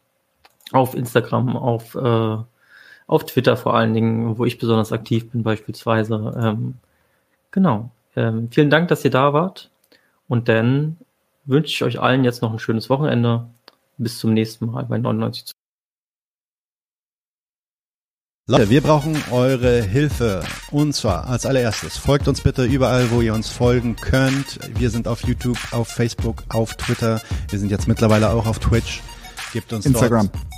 auf Instagram, auf, äh, auf Twitter vor allen Dingen, wo ich besonders aktiv bin beispielsweise. Ähm, genau. Ähm, vielen Dank, dass ihr da wart. Und dann wünsche ich euch allen jetzt noch ein schönes Wochenende. Bis zum nächsten Mal bei 99. Leute, wir brauchen eure Hilfe. Und zwar als allererstes, folgt uns bitte überall, wo ihr uns folgen könnt. Wir sind auf YouTube, auf Facebook, auf Twitter. Wir sind jetzt mittlerweile auch auf Twitch. Gebt uns Instagram. Dort